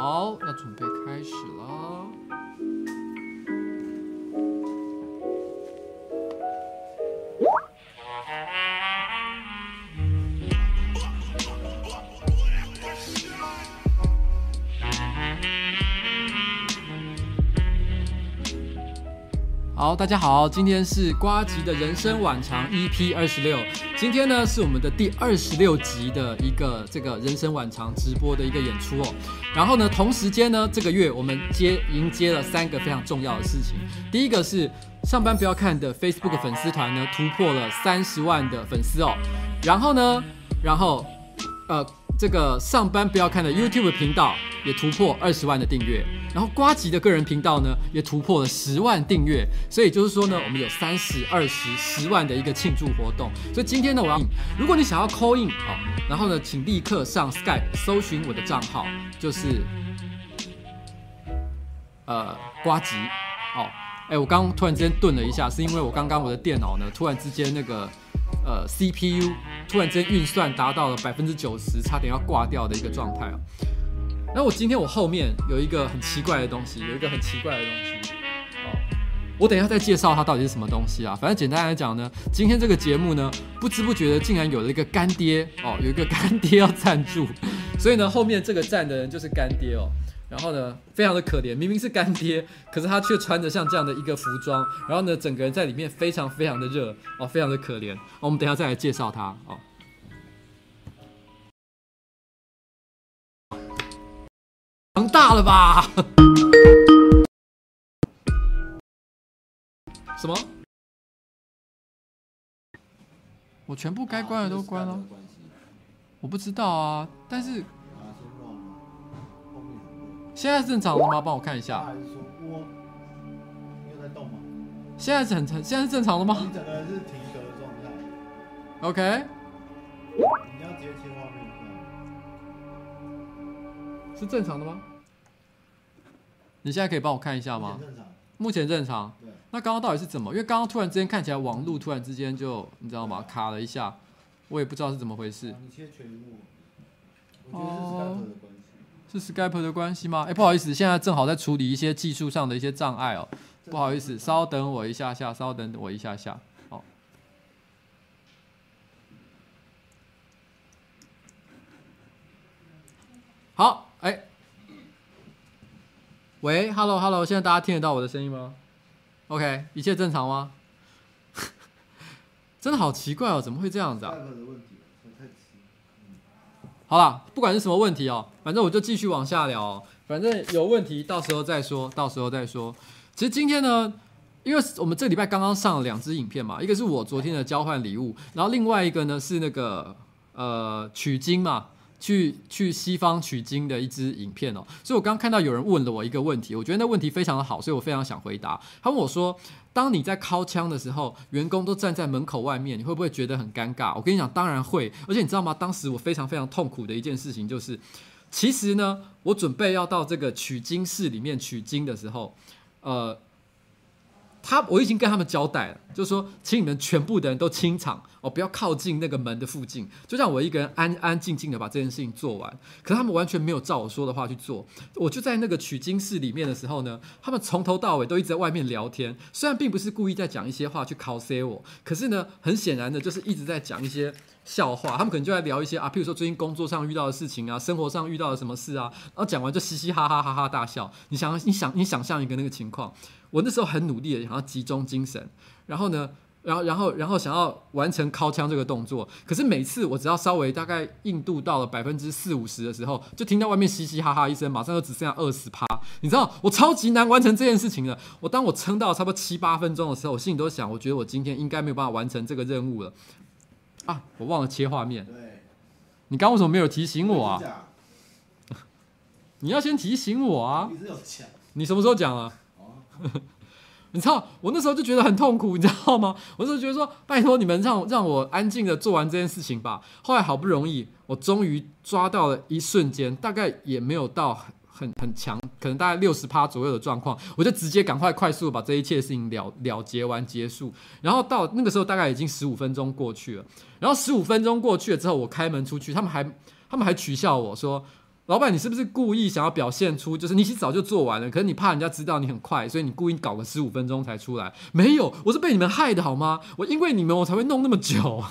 好，要准备开始了。好，大家好，今天是瓜吉的人生晚长 EP 二十六，今天呢是我们的第二十六集的一个这个人生晚长直播的一个演出哦。然后呢，同时间呢，这个月我们接迎接了三个非常重要的事情。第一个是上班不要看的 Facebook 粉丝团呢突破了三十万的粉丝哦。然后呢，然后呃。这个上班不要看的 YouTube 频道也突破二十万的订阅，然后瓜吉的个人频道呢也突破了十万订阅，所以就是说呢，我们有三十、二十、十万的一个庆祝活动。所以今天呢，我要，如果你想要 call in 哦，然后呢，请立刻上 Skype 搜寻我的账号，就是呃瓜吉哦。哎，我刚刚突然之间顿了一下，是因为我刚刚我的电脑呢突然之间那个。呃，CPU 突然间运算达到了百分之九十，差点要挂掉的一个状态哦。那我今天我后面有一个很奇怪的东西，有一个很奇怪的东西哦。我等一下再介绍它到底是什么东西啊。反正简单来讲呢，今天这个节目呢，不知不觉的竟然有了一个干爹哦，有一个干爹要赞助，所以呢，后面这个站的人就是干爹哦。然后呢，非常的可怜，明明是干爹，可是他却穿着像这样的一个服装，然后呢，整个人在里面非常非常的热哦，非常的可怜。我们等一下再来介绍他哦。强大了吧？什么？我全部该关的都关了。我不知道啊，但是。现在是正常的吗？帮我看一下。我没有在动吗？现在是很正，现在是正常的吗？你整个人是停格的状态。OK。你要直接切画面。是正常的吗？你现在可以帮我看一下吗？目前正常。那刚刚到底是怎么？因为刚刚突然之间看起来网路突然之间就你知道吗？卡了一下，我也不知道是怎么回事。你切全幕。我觉得是 Skype 的关系。是 Skype 的关系吗？哎，不好意思，现在正好在处理一些技术上的一些障碍哦。不好意思，稍等我一下下，稍等我一下下。好，好，哎，喂，Hello，Hello，现在大家听得到我的声音吗？OK，一切正常吗？真的好奇怪哦，怎么会这样子啊？好了，不管是什么问题哦，反正我就继续往下聊。反正有问题到时候再说，到时候再说。其实今天呢，因为我们这礼拜刚刚上了两支影片嘛，一个是我昨天的交换礼物，然后另外一个呢是那个呃取经嘛，去去西方取经的一支影片哦。所以我刚刚看到有人问了我一个问题，我觉得那问题非常的好，所以我非常想回答。他问我说。当你在敲枪的时候，员工都站在门口外面，你会不会觉得很尴尬？我跟你讲，当然会。而且你知道吗？当时我非常非常痛苦的一件事情就是，其实呢，我准备要到这个取经室里面取经的时候，呃。他我已经跟他们交代了，就是说，请你们全部的人都清场哦，不要靠近那个门的附近，就让我一个人安安静静的把这件事情做完。可是他们完全没有照我说的话去做。我就在那个取经室里面的时候呢，他们从头到尾都一直在外面聊天，虽然并不是故意在讲一些话去考 C 我，可是呢，很显然的就是一直在讲一些笑话。他们可能就在聊一些啊，譬如说最近工作上遇到的事情啊，生活上遇到了什么事啊，然后讲完就嘻嘻哈哈哈哈大笑。你想，你想，你想象一个那个情况。我那时候很努力的想要集中精神，然后呢，然后然后然后想要完成敲枪这个动作，可是每次我只要稍微大概硬度到了百分之四五十的时候，就听到外面嘻嘻哈哈一声，马上就只剩下二十趴。你知道我超级难完成这件事情的。我当我撑到差不多七八分钟的时候，我心里都想，我觉得我今天应该没有办法完成这个任务了。啊，我忘了切画面。对，你刚刚为什么没有提醒我啊？你 要先提醒我啊！你什么时候讲了？你知道，我那时候就觉得很痛苦，你知道吗？我那时候觉得说，拜托你们让让我安静的做完这件事情吧。后来好不容易，我终于抓到了一瞬间，大概也没有到很很强，可能大概六十趴左右的状况，我就直接赶快快速把这一切事情了了结完结束。然后到那个时候，大概已经十五分钟过去了。然后十五分钟过去了之后，我开门出去，他们还他们还取笑我说。老板，你是不是故意想要表现出，就是你其实早就做完了，可是你怕人家知道你很快，所以你故意搞个十五分钟才出来？没有，我是被你们害的好吗？我因为你们我才会弄那么久。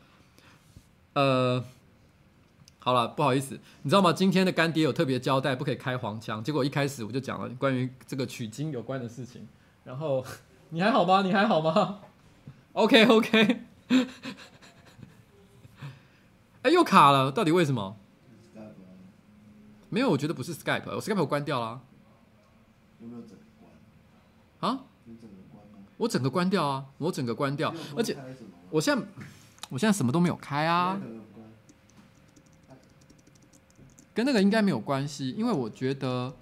呃，好了，不好意思，你知道吗？今天的干爹有特别交代，不可以开黄腔，结果一开始我就讲了关于这个取经有关的事情。然后你还好吗？你还好吗？OK OK。哎，又卡了，到底为什么？没有，我觉得不是 Skype，我 Skype 我关掉了。有没有整个关？啊？我整个关掉啊！我整个关掉，而且我现在我现在什么都没有开啊。跟那个应该没有关系，因为我觉得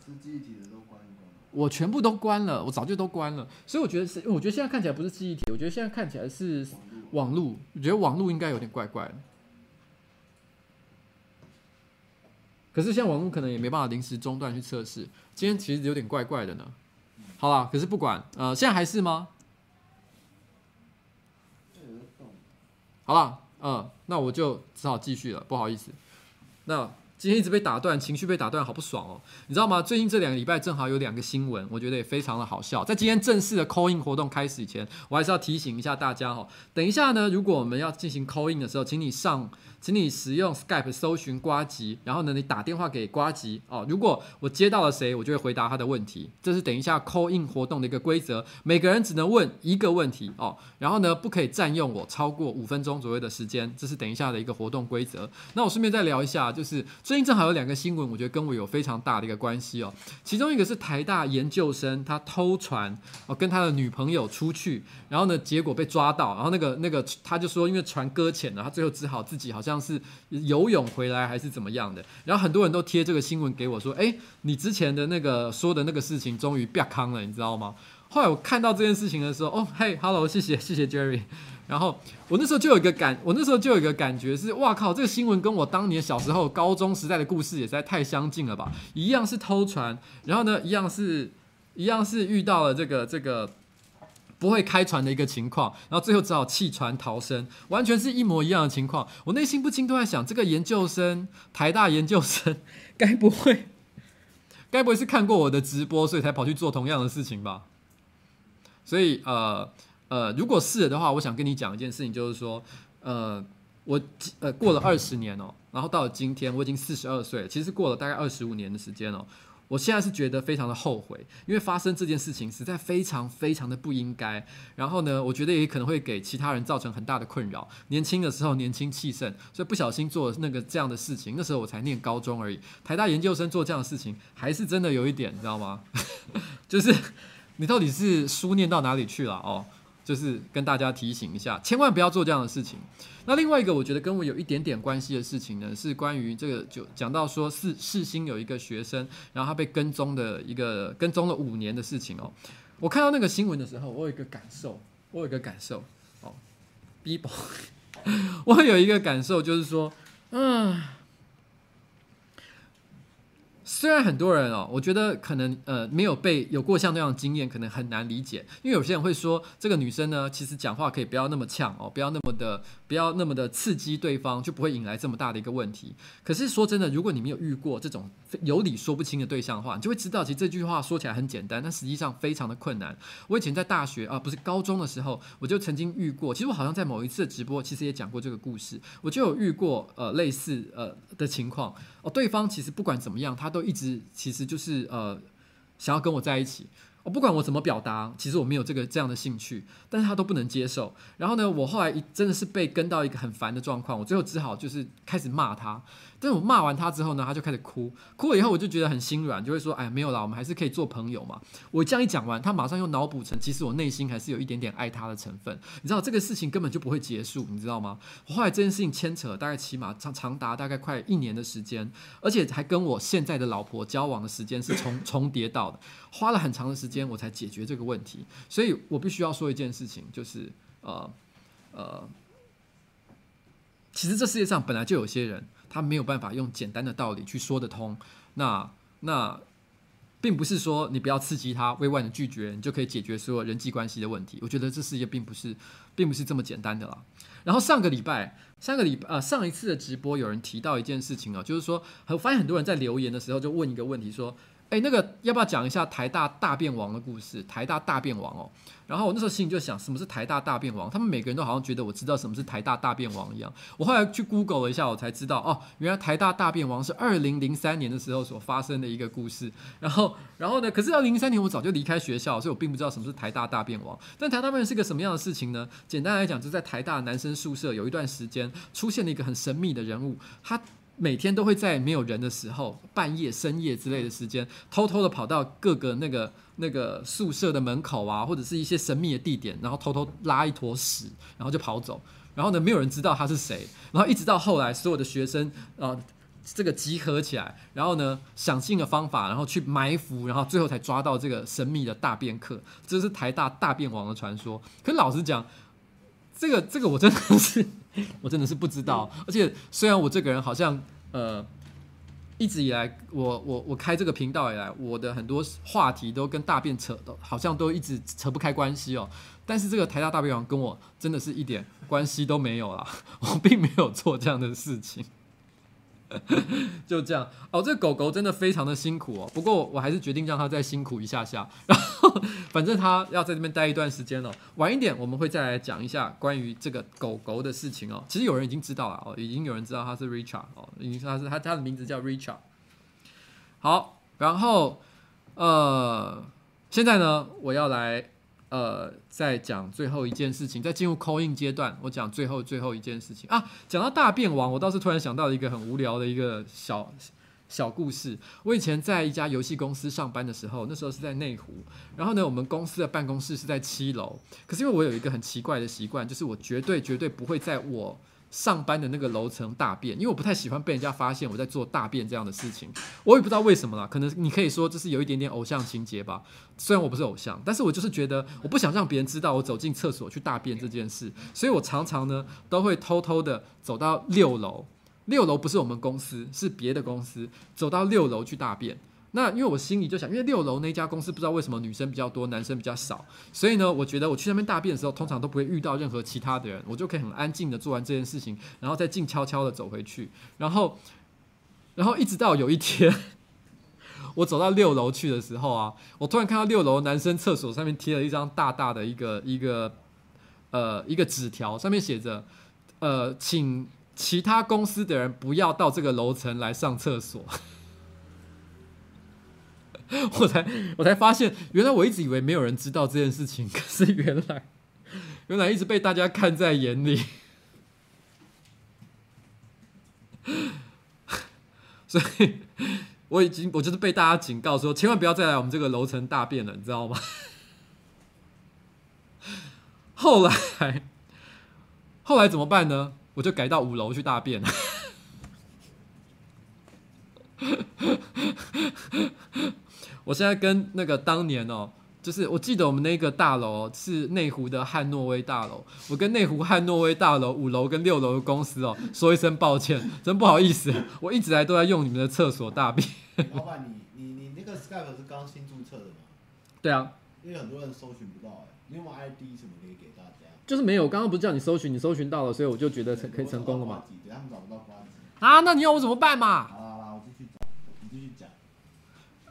我全部都关了，我早就都关了，所以我觉得是，我觉得现在看起来不是记忆体，我觉得现在看起来是网络，我觉得网络应该有点怪怪的。可是现在网络可能也没办法临时中断去测试。今天其实有点怪怪的呢。好了，可是不管，呃，现在还是吗？好了，嗯、那我就只好继续了，不好意思。那。今天一直被打断，情绪被打断，好不爽哦！你知道吗？最近这两个礼拜正好有两个新闻，我觉得也非常的好笑。在今天正式的 call in 活动开始以前，我还是要提醒一下大家哦。等一下呢，如果我们要进行 call in 的时候，请你上，请你使用 Skype 搜寻呱吉，然后呢，你打电话给呱吉哦。如果我接到了谁，我就会回答他的问题。这是等一下 call in 活动的一个规则，每个人只能问一个问题哦。然后呢，不可以占用我超过五分钟左右的时间，这是等一下的一个活动规则。那我顺便再聊一下，就是。最近正好有两个新闻，我觉得跟我有非常大的一个关系哦。其中一个是台大研究生，他偷船哦，跟他的女朋友出去，然后呢，结果被抓到，然后那个那个他就说，因为船搁浅了，他最后只好自己好像是游泳回来还是怎么样的。然后很多人都贴这个新闻给我说，哎，你之前的那个说的那个事情终于变康了，你知道吗？后来我看到这件事情的时候，哦，嘿，hello，谢谢谢谢 Jerry。然后我那时候就有一个感，我那时候就有一个感觉是，哇靠，这个新闻跟我当年小时候高中时代的故事也实在太相近了吧？一样是偷船，然后呢，一样是，一样是遇到了这个这个不会开船的一个情况，然后最后只好弃船逃生，完全是一模一样的情况。我内心不禁都在想，这个研究生，台大研究生，该不会，该不会是看过我的直播，所以才跑去做同样的事情吧？所以呃。呃，如果是的话，我想跟你讲一件事情，就是说，呃，我呃过了二十年哦，然后到了今天，我已经四十二岁，其实过了大概二十五年的时间哦，我现在是觉得非常的后悔，因为发生这件事情实在非常非常的不应该。然后呢，我觉得也可能会给其他人造成很大的困扰。年轻的时候年轻气盛，所以不小心做了那个这样的事情。那时候我才念高中而已，台大研究生做这样的事情，还是真的有一点，你知道吗？就是你到底是书念到哪里去了哦？就是跟大家提醒一下，千万不要做这样的事情。那另外一个，我觉得跟我有一点点关系的事情呢，是关于这个，就讲到说是世新有一个学生，然后他被跟踪的一个跟踪了五年的事情哦。我看到那个新闻的时候，我有一个感受，我有一个感受哦，Bibo，我有一个感受就是说，嗯。虽然很多人哦，我觉得可能呃没有被有过像这样的经验，可能很难理解。因为有些人会说，这个女生呢，其实讲话可以不要那么呛哦，不要那么的不要那么的刺激对方，就不会引来这么大的一个问题。可是说真的，如果你没有遇过这种有理说不清的对象的话，你就会知道，其实这句话说起来很简单，但实际上非常的困难。我以前在大学啊，不是高中的时候，我就曾经遇过。其实我好像在某一次直播，其实也讲过这个故事，我就有遇过呃类似呃的情况哦。对方其实不管怎么样，他都一直其实就是呃，想要跟我在一起。我不管我怎么表达，其实我没有这个这样的兴趣，但是他都不能接受。然后呢，我后来真的是被跟到一个很烦的状况，我最后只好就是开始骂他。但我骂完他之后呢，他就开始哭，哭了以后我就觉得很心软，就会说：“哎，没有啦，我们还是可以做朋友嘛。”我这样一讲完，他马上又脑补成，其实我内心还是有一点点爱他的成分。你知道这个事情根本就不会结束，你知道吗？后来这件事情牵扯大概起码长长达大概快一年的时间，而且还跟我现在的老婆交往的时间是重重叠到的，花了很长的时间我才解决这个问题。所以我必须要说一件事情，就是呃呃，其实这世界上本来就有些人。他没有办法用简单的道理去说得通，那那并不是说你不要刺激他，委婉的拒绝，你就可以解决所有人际关系的问题。我觉得这世界并不是，并不是这么简单的啦。然后上个礼拜，上个礼拜呃上一次的直播，有人提到一件事情啊，就是说，我发现很多人在留言的时候就问一个问题，说。哎，那个要不要讲一下台大大便王的故事？台大大便王哦，然后我那时候心里就想，什么是台大大便王？他们每个人都好像觉得我知道什么是台大大便王一样。我后来去 Google 了一下，我才知道哦，原来台大大便王是二零零三年的时候所发生的一个故事。然后，然后呢？可是二零零三年我早就离开学校，所以我并不知道什么是台大大便王。但台大便是个什么样的事情呢？简单来讲，就在台大男生宿舍有一段时间出现了一个很神秘的人物，他。每天都会在没有人的时候，半夜、深夜之类的时间，偷偷的跑到各个那个那个宿舍的门口啊，或者是一些神秘的地点，然后偷偷拉一坨屎，然后就跑走。然后呢，没有人知道他是谁。然后一直到后来，所有的学生啊、呃，这个集合起来，然后呢，想尽了方法，然后去埋伏，然后最后才抓到这个神秘的大便客。这是台大大便王的传说。可老实讲，这个这个我真的是。我真的是不知道，而且虽然我这个人好像呃一直以来，我我我开这个频道以来，我的很多话题都跟大便扯的，好像都一直扯不开关系哦。但是这个台大大便王跟我真的是一点关系都没有啦，我并没有做这样的事情。就这样哦，这狗狗真的非常的辛苦哦。不过我还是决定让它再辛苦一下下。然后反正它要在这边待一段时间了哦。晚一点我们会再来讲一下关于这个狗狗的事情哦。其实有人已经知道了哦，已经有人知道它是 Richard 哦，已经它是它它的名字叫 Richard。好，然后呃，现在呢，我要来。呃，在讲最后一件事情，在进入 call in 阶段，我讲最后最后一件事情啊。讲到大便王，我倒是突然想到了一个很无聊的一个小小故事。我以前在一家游戏公司上班的时候，那时候是在内湖，然后呢，我们公司的办公室是在七楼。可是因为我有一个很奇怪的习惯，就是我绝对绝对不会在我上班的那个楼层大便，因为我不太喜欢被人家发现我在做大便这样的事情。我也不知道为什么啦，可能你可以说这是有一点点偶像情节吧。虽然我不是偶像，但是我就是觉得我不想让别人知道我走进厕所去大便这件事，所以我常常呢都会偷偷的走到六楼。六楼不是我们公司，是别的公司，走到六楼去大便。那因为我心里就想，因为六楼那家公司不知道为什么女生比较多，男生比较少，所以呢，我觉得我去那边大便的时候，通常都不会遇到任何其他的人，我就可以很安静的做完这件事情，然后再静悄悄的走回去，然后，然后一直到有一天，我走到六楼去的时候啊，我突然看到六楼男生厕所上面贴了一张大大的一个一个呃一个纸条，上面写着呃，请其他公司的人不要到这个楼层来上厕所。我才我才发现，原来我一直以为没有人知道这件事情，可是原来原来一直被大家看在眼里，所以我已经我就是被大家警告说，千万不要再来我们这个楼层大便了，你知道吗？后来后来怎么办呢？我就改到五楼去大便了。我现在跟那个当年哦，就是我记得我们那个大楼是内湖的汉诺威大楼，我跟内湖汉诺威大楼五楼跟六楼的公司哦说一声抱歉，真不好意思，我一直来都在用你们的厕所大便。老板，你你你那个 Skype 是刚新注册的吗？对啊，因为很多人搜寻不到哎，你有没有 ID 什么可以给大家？就是没有，刚刚不是叫你搜寻，你搜寻到了，所以我就觉得成可以成功了嘛。他们找不到啊，那你要我怎么办嘛？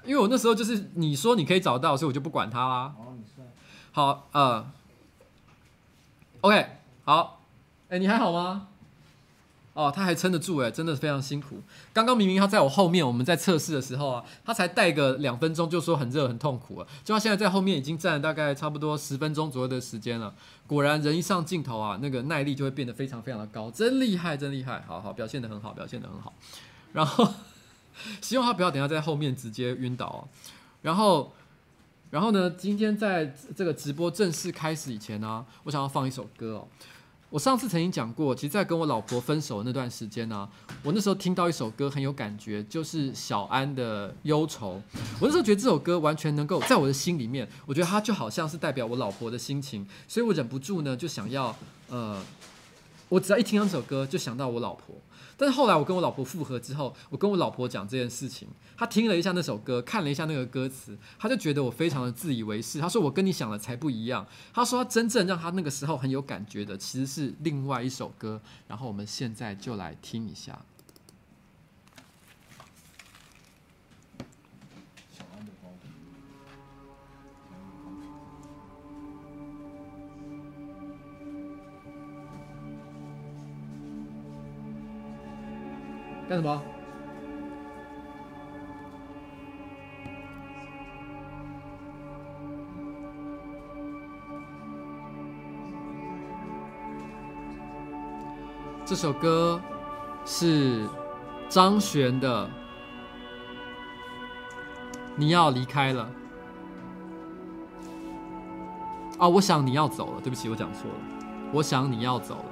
因为我那时候就是你说你可以找到，所以我就不管他啦。哦，你帅。好，呃，OK，好，哎，你还好吗？哦，他还撑得住，哎，真的非常辛苦。刚刚明明他在我后面，我们在测试的时候啊，他才带个两分钟就说很热很痛苦了，就他现在在后面已经站了大概差不多十分钟左右的时间了。果然，人一上镜头啊，那个耐力就会变得非常非常的高，真厉害，真厉害。好好，表现得很好，表现得很好。然后。希望他不要等下在后面直接晕倒。然后，然后呢？今天在这个直播正式开始以前呢，我想要放一首歌哦。我上次曾经讲过，其实，在跟我老婆分手的那段时间呢，我那时候听到一首歌很有感觉，就是小安的《忧愁》。我那时候觉得这首歌完全能够在我的心里面，我觉得它就好像是代表我老婆的心情，所以我忍不住呢就想要，呃，我只要一听到这首歌就想到我老婆。但是后来我跟我老婆复合之后，我跟我老婆讲这件事情，她听了一下那首歌，看了一下那个歌词，她就觉得我非常的自以为是。她说我跟你想的才不一样。她说她真正让她那个时候很有感觉的，其实是另外一首歌。然后我们现在就来听一下。干什么？这首歌是张悬的《你要离开了》啊！我想你要走了，对不起，我讲错了。我想你要走了。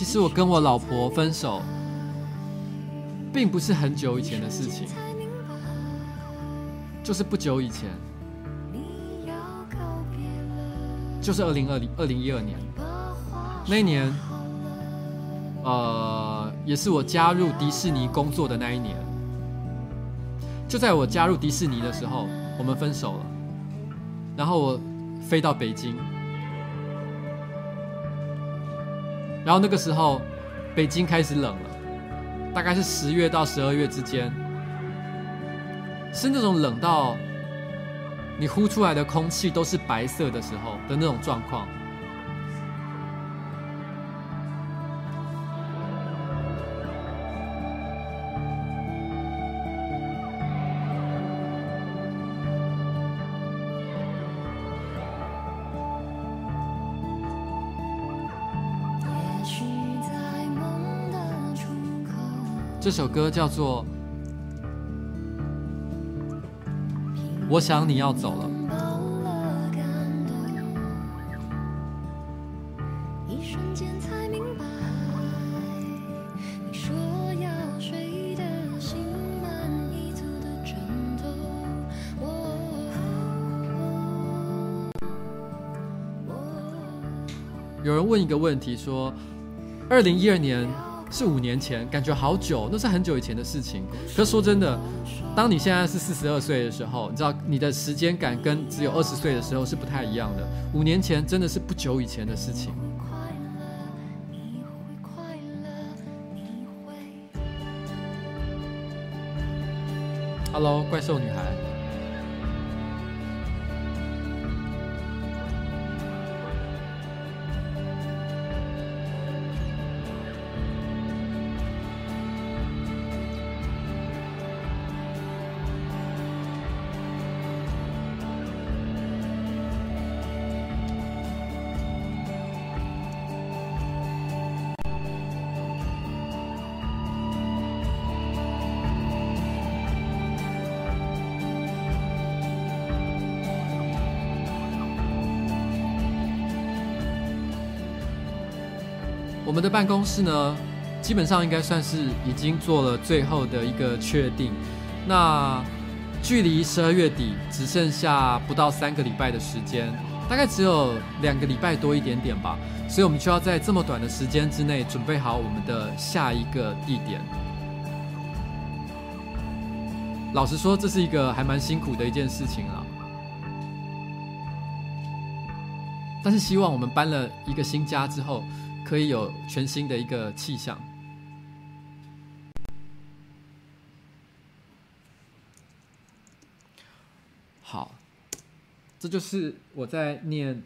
其实我跟我老婆分手，并不是很久以前的事情，就是不久以前，就是二零二零二零一二年那一年，呃，也是我加入迪士尼工作的那一年。就在我加入迪士尼的时候，我们分手了，然后我飞到北京。然后那个时候，北京开始冷了，大概是十月到十二月之间，是那种冷到你呼出来的空气都是白色的时候的那种状况。这首歌叫做《我想你要走了》。有人问一个问题说：“二零一二年。”是五年前，感觉好久，那是很久以前的事情。可是说真的，当你现在是四十二岁的时候，你知道你的时间感跟只有二十岁的时候是不太一样的。五年前真的是不久以前的事情。Hello，怪兽女孩。们的办公室呢，基本上应该算是已经做了最后的一个确定。那距离十二月底只剩下不到三个礼拜的时间，大概只有两个礼拜多一点点吧，所以我们就要在这么短的时间之内准备好我们的下一个地点。老实说，这是一个还蛮辛苦的一件事情了，但是希望我们搬了一个新家之后，可以有全新的一个气象。好，这就是我在念，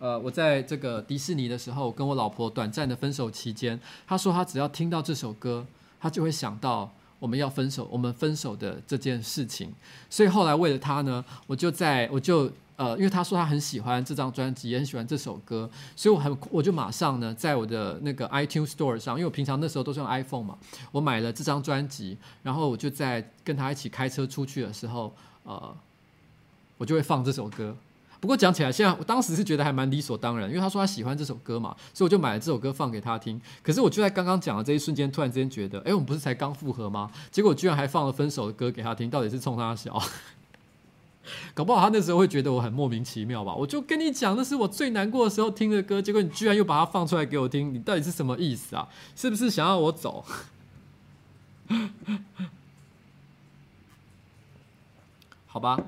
呃，我在这个迪士尼的时候，跟我老婆短暂的分手期间，她说她只要听到这首歌，她就会想到我们要分手，我们分手的这件事情。所以后来为了她呢，我就在我就呃，因为他说他很喜欢这张专辑，也很喜欢这首歌，所以我很我就马上呢，在我的那个 iTunes Store 上，因为我平常那时候都是用 iPhone 嘛，我买了这张专辑，然后我就在跟他一起开车出去的时候，呃。我就会放这首歌，不过讲起来，现在我当时是觉得还蛮理所当然，因为他说他喜欢这首歌嘛，所以我就买了这首歌放给他听。可是我就在刚刚讲的这一瞬间，突然之间觉得，哎，我们不是才刚复合吗？结果居然还放了分手的歌给他听，到底是冲他笑？搞不好他那时候会觉得我很莫名其妙吧？我就跟你讲，那是我最难过的时候听的歌，结果你居然又把它放出来给我听，你到底是什么意思啊？是不是想要我走？好吧，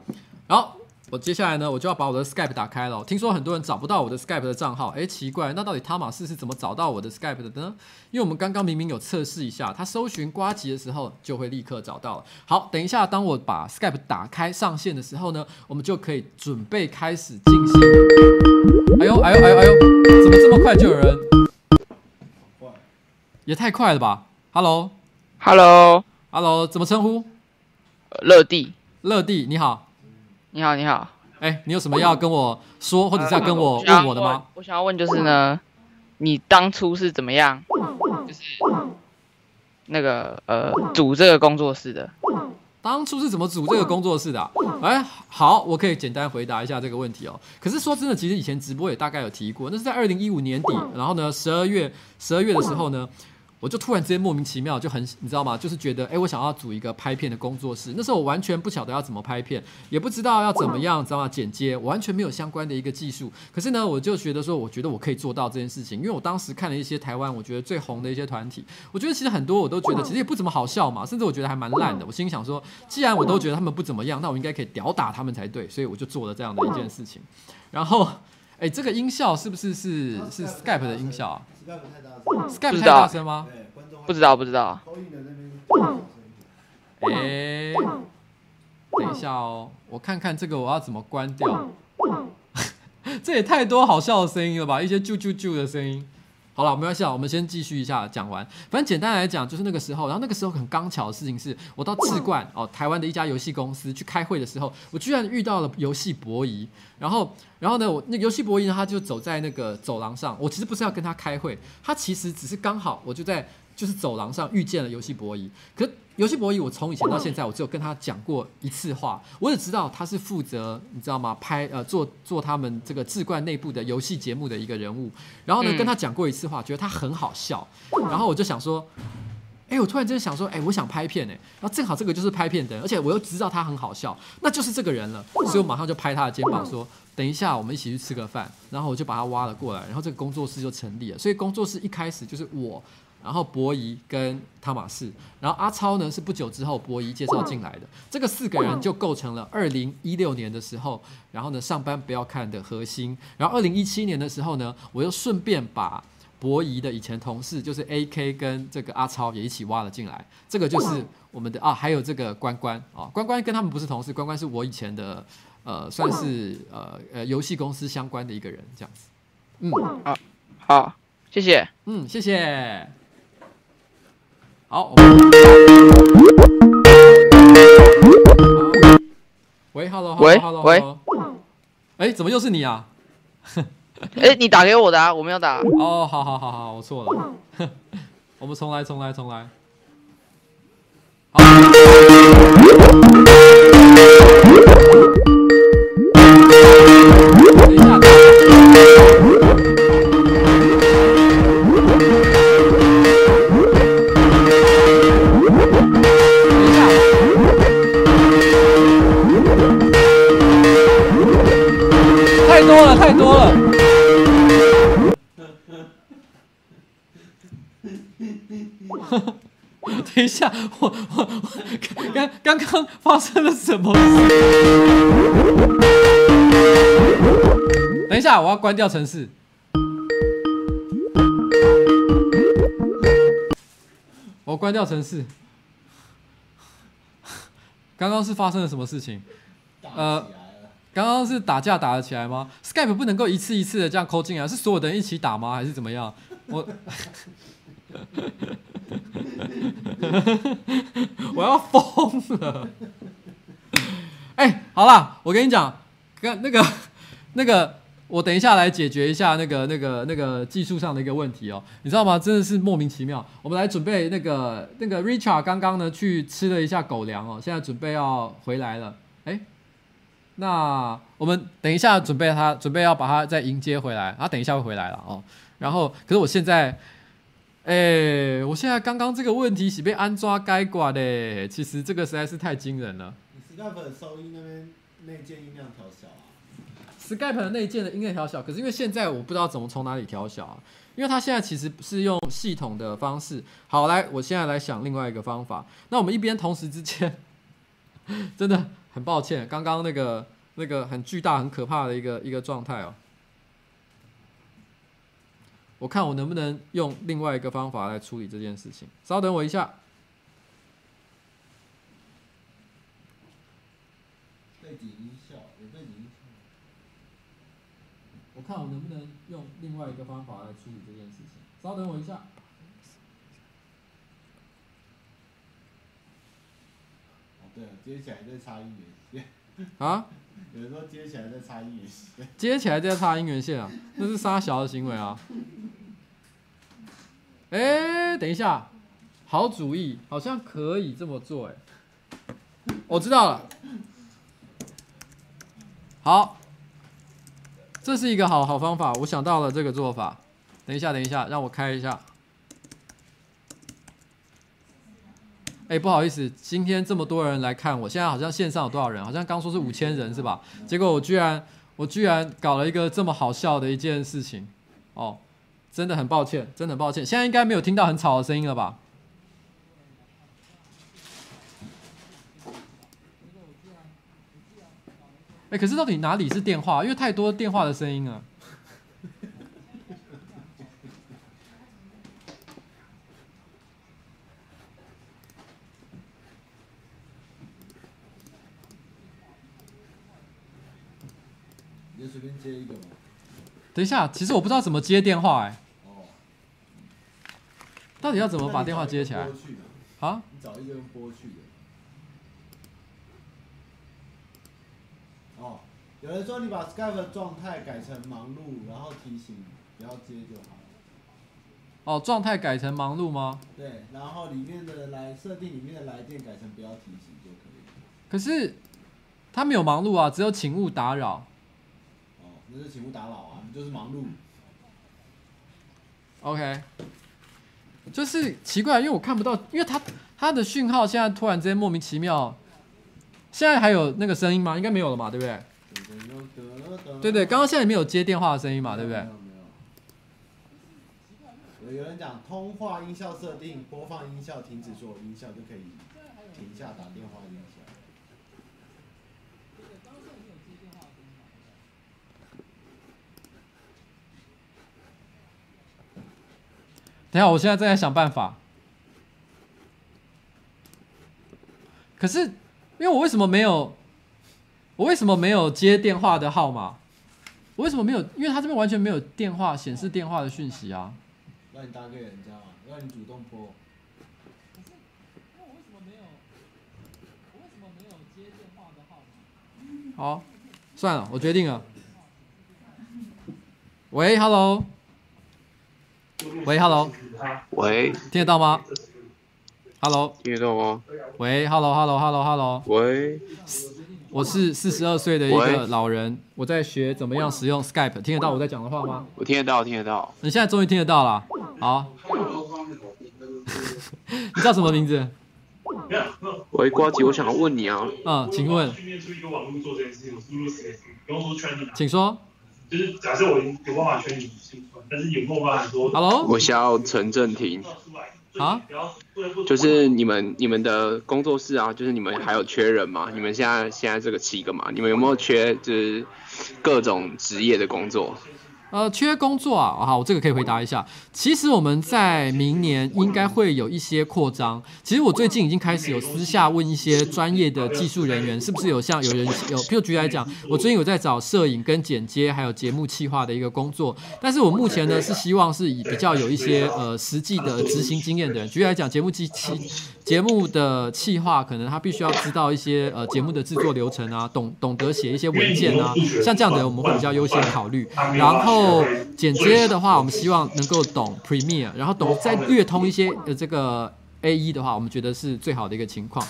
然后。我接下来呢，我就要把我的 Skype 打开了。听说很多人找不到我的 Skype 的账号，诶，奇怪，那到底汤马士是怎么找到我的 Skype 的呢？因为我们刚刚明明有测试一下，他搜寻瓜吉的时候就会立刻找到了。好，等一下，当我把 Skype 打开上线的时候呢，我们就可以准备开始进行。哎呦，哎呦，哎呦，哎呦，怎么这么快就有人？也太快了吧！Hello，Hello，Hello，怎么称呼？乐蒂，乐蒂，你好。你好，你好。哎、欸，你有什么要跟我说，或者是要跟我问我的吗？呃、我想要问，就是呢，你当初是怎么样，就是那个呃，组这个工作室的？当初是怎么组这个工作室的、啊？哎、欸，好，我可以简单回答一下这个问题哦。可是说真的，其实以前直播也大概有提过，那是在二零一五年底，然后呢，十二月十二月的时候呢。我就突然之间莫名其妙就很，你知道吗？就是觉得，哎，我想要组一个拍片的工作室。那时候我完全不晓得要怎么拍片，也不知道要怎么样，知道吗？剪接，我完全没有相关的一个技术。可是呢，我就觉得说，我觉得我可以做到这件事情，因为我当时看了一些台湾我觉得最红的一些团体，我觉得其实很多我都觉得其实也不怎么好笑嘛，甚至我觉得还蛮烂的。我心想说，既然我都觉得他们不怎么样，那我应该可以吊打他们才对，所以我就做了这样的一件事情。然后，哎，这个音效是不是是是 Skype 的音效啊？Skype 太大声吗？不知道，不知道。哎，等一下哦，我看看这个我要怎么关掉。这也太多好笑的声音了吧？一些啾啾啾的声音。好了，没关系啊，我们先继续一下讲完。反正简单来讲，就是那个时候，然后那个时候很刚巧的事情是，我到智冠哦，台湾的一家游戏公司去开会的时候，我居然遇到了游戏博弈。然后，然后呢，我那游戏博弈呢，他就走在那个走廊上。我其实不是要跟他开会，他其实只是刚好，我就在。就是走廊上遇见了游戏博弈，可游戏博弈我从以前到现在我只有跟他讲过一次话，我只知道他是负责你知道吗？拍呃做做他们这个志冠内部的游戏节目的一个人物，然后呢跟他讲过一次话，觉得他很好笑，然后我就想说，哎，我突然间想说，哎，我想拍片哎，然后正好这个就是拍片的，而且我又知道他很好笑，那就是这个人了，所以我马上就拍他的肩膀说，等一下我们一起去吃个饭，然后我就把他挖了过来，然后这个工作室就成立了，所以工作室一开始就是我。然后博仪跟汤马士，然后阿超呢是不久之后博仪介绍进来的，这个四个人就构成了二零一六年的时候，然后呢上班不要看的核心。然后二零一七年的时候呢，我又顺便把博仪的以前同事，就是 AK 跟这个阿超也一起挖了进来。这个就是我们的啊，还有这个关关啊，关关跟他们不是同事，关关是我以前的呃，算是呃呃游戏公司相关的一个人，这样子。嗯，好，好，谢谢。嗯，谢谢。好，喂，Hello，喂，Hello，喂，哎，怎么又是你啊？哎，你打给我的啊，我没有打。哦，好好好好，我错了。我们重来，重来，重来。好。一下，我我我刚刚刚发生了什么事？等一下，我要关掉城市。我关掉城市。刚刚是发生了什么事情？呃，刚刚是打架打了起来吗？Skype 不能够一次一次的这样扣进来，是所有的人一起打吗？还是怎么样？我。我要疯了！哎、好啦，我跟你讲，跟那个 那个，我等一下来解决一下那个那个那个技术上的一个问题哦。你知道吗？真的是莫名其妙。我们来准备那个那个 Richard 刚刚呢去吃了一下狗粮哦，现在准备要回来了。哎、那我们等一下准备他准备要把他再迎接回来，他等一下会回来了哦。然后，可是我现在。哎、我现在刚刚这个问题是被安抓该管的，其实这个实在是太惊人了。Skype 的收音那边内建音量调小啊？Skype 的内建的音量调小，可是因为现在我不知道怎么从哪里调小啊，因为它现在其实是用系统的方式。好，来，我现在来想另外一个方法。那我们一边同时之间，真的很抱歉，刚刚那个那个很巨大、很可怕的一个一个状态哦。我看我能不能用另外一个方法来处理这件事情。稍等我一下。背景音效，有背景音效。我看我能不能用另外一个方法来处理这件事情。稍等我一下。哦，对了，接起来再插音源线。啊？有人说接起来再插音源线。接起来再插音源线啊？那是杀小的行为啊。哎，等一下，好主意，好像可以这么做。哎，我知道了。好，这是一个好好方法，我想到了这个做法。等一下，等一下，让我开一下。哎，不好意思，今天这么多人来看我，现在好像线上有多少人？好像刚说是五千人是吧？结果我居然，我居然搞了一个这么好笑的一件事情，哦。真的很抱歉，真的很抱歉。现在应该没有听到很吵的声音了吧？哎，可是到底哪里是电话？因为太多电话的声音了。你就随便接一个嘛。等一下，其实我不知道怎么接电话哎。到底要怎么把电话接起来？啊？你找一个人拨去的。哦，有人说你把 Skype 的状态改成忙碌，然后提醒不要接就好了。哦，状态改成忙碌吗？对，然后里面的来设定里面的来电改成不要提醒就可以。可是他没有忙碌啊，只有请勿打扰。哦，那就请勿打扰啊，你就是忙碌。OK。就是奇怪，因为我看不到，因为他他的讯号现在突然之间莫名其妙。现在还有那个声音吗？应该没有了嘛，对不对？对对，刚刚现在没有接电话的声音嘛，对不对？有人讲通话音效设定，播放音效，停止所有音效就可以停下打电话音效。等下，我现在正在想办法。可是，因为我为什么没有？我为什么没有接电话的号码？我为什么没有？因为他这边完全没有电话显示电话的讯息啊。让你打给人家嘛，让你主动拨。可是，那我为什么没有？我为什么没有接电话的号码？好，算了，我决定了。喂，Hello。喂，Hello。喂，听得到吗？Hello，听得到吗？喂，Hello，Hello，Hello，Hello。喂，我是四十二岁的一个老人，我在学怎么样使用 Skype，听得到我在讲的话吗？我听得到，听得到。你现在终于听得到了，好。你叫什么名字？喂，瓜吉，我想要问你啊。嗯，请问。请说。就是假设我有办法圈你，Hello，我想要陈正廷。啊，就是你们你们的工作室啊，就是你们还有缺人吗？你们现在现在这个七个嘛，你们有没有缺就是各种职业的工作？呃，缺工作啊，好，我这个可以回答一下。其实我们在明年应该会有一些扩张。其实我最近已经开始有私下问一些专业的技术人员，是不是有像有人有，譬如举例来讲，我最近有在找摄影跟剪接，还有节目企划的一个工作。但是我目前呢是希望是以比较有一些呃实际的执行经验的人。举例来讲，节目机器节目的企划，可能他必须要知道一些呃节目的制作流程啊，懂懂得写一些文件啊，像这样的人我们会比较优先考虑。然后。后剪接的话，我们希望能够懂 Premiere，然后懂再略通一些呃这个 AE 的话，我们觉得是最好的一个情况。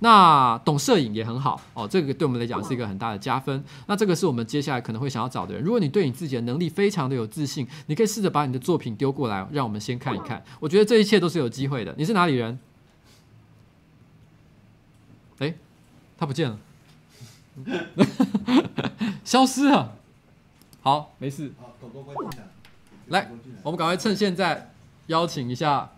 那懂摄影也很好哦，这个对我们来讲是一个很大的加分。那这个是我们接下来可能会想要找的人。如果你对你自己的能力非常的有自信，你可以试着把你的作品丢过来，让我们先看一看。我觉得这一切都是有机会的。你是哪里人？诶，他不见了，消失了。好，没事。来，我们赶快趁现在邀请一下。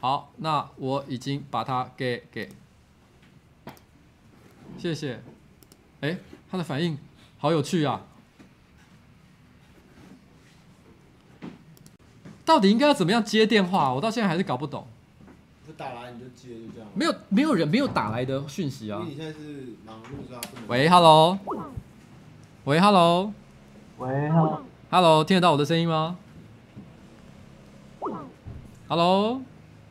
好，那我已经把它给给，谢谢。哎，他的反应好有趣啊！到底应该要怎么样接电话？我到现在还是搞不懂。不打来你就接，就这样。没有没有人没有打来的讯息啊。为你现在是忙碌是吧？喂，Hello。喂，Hello。喂，Hello。Hello，听得到我的声音吗？Hello。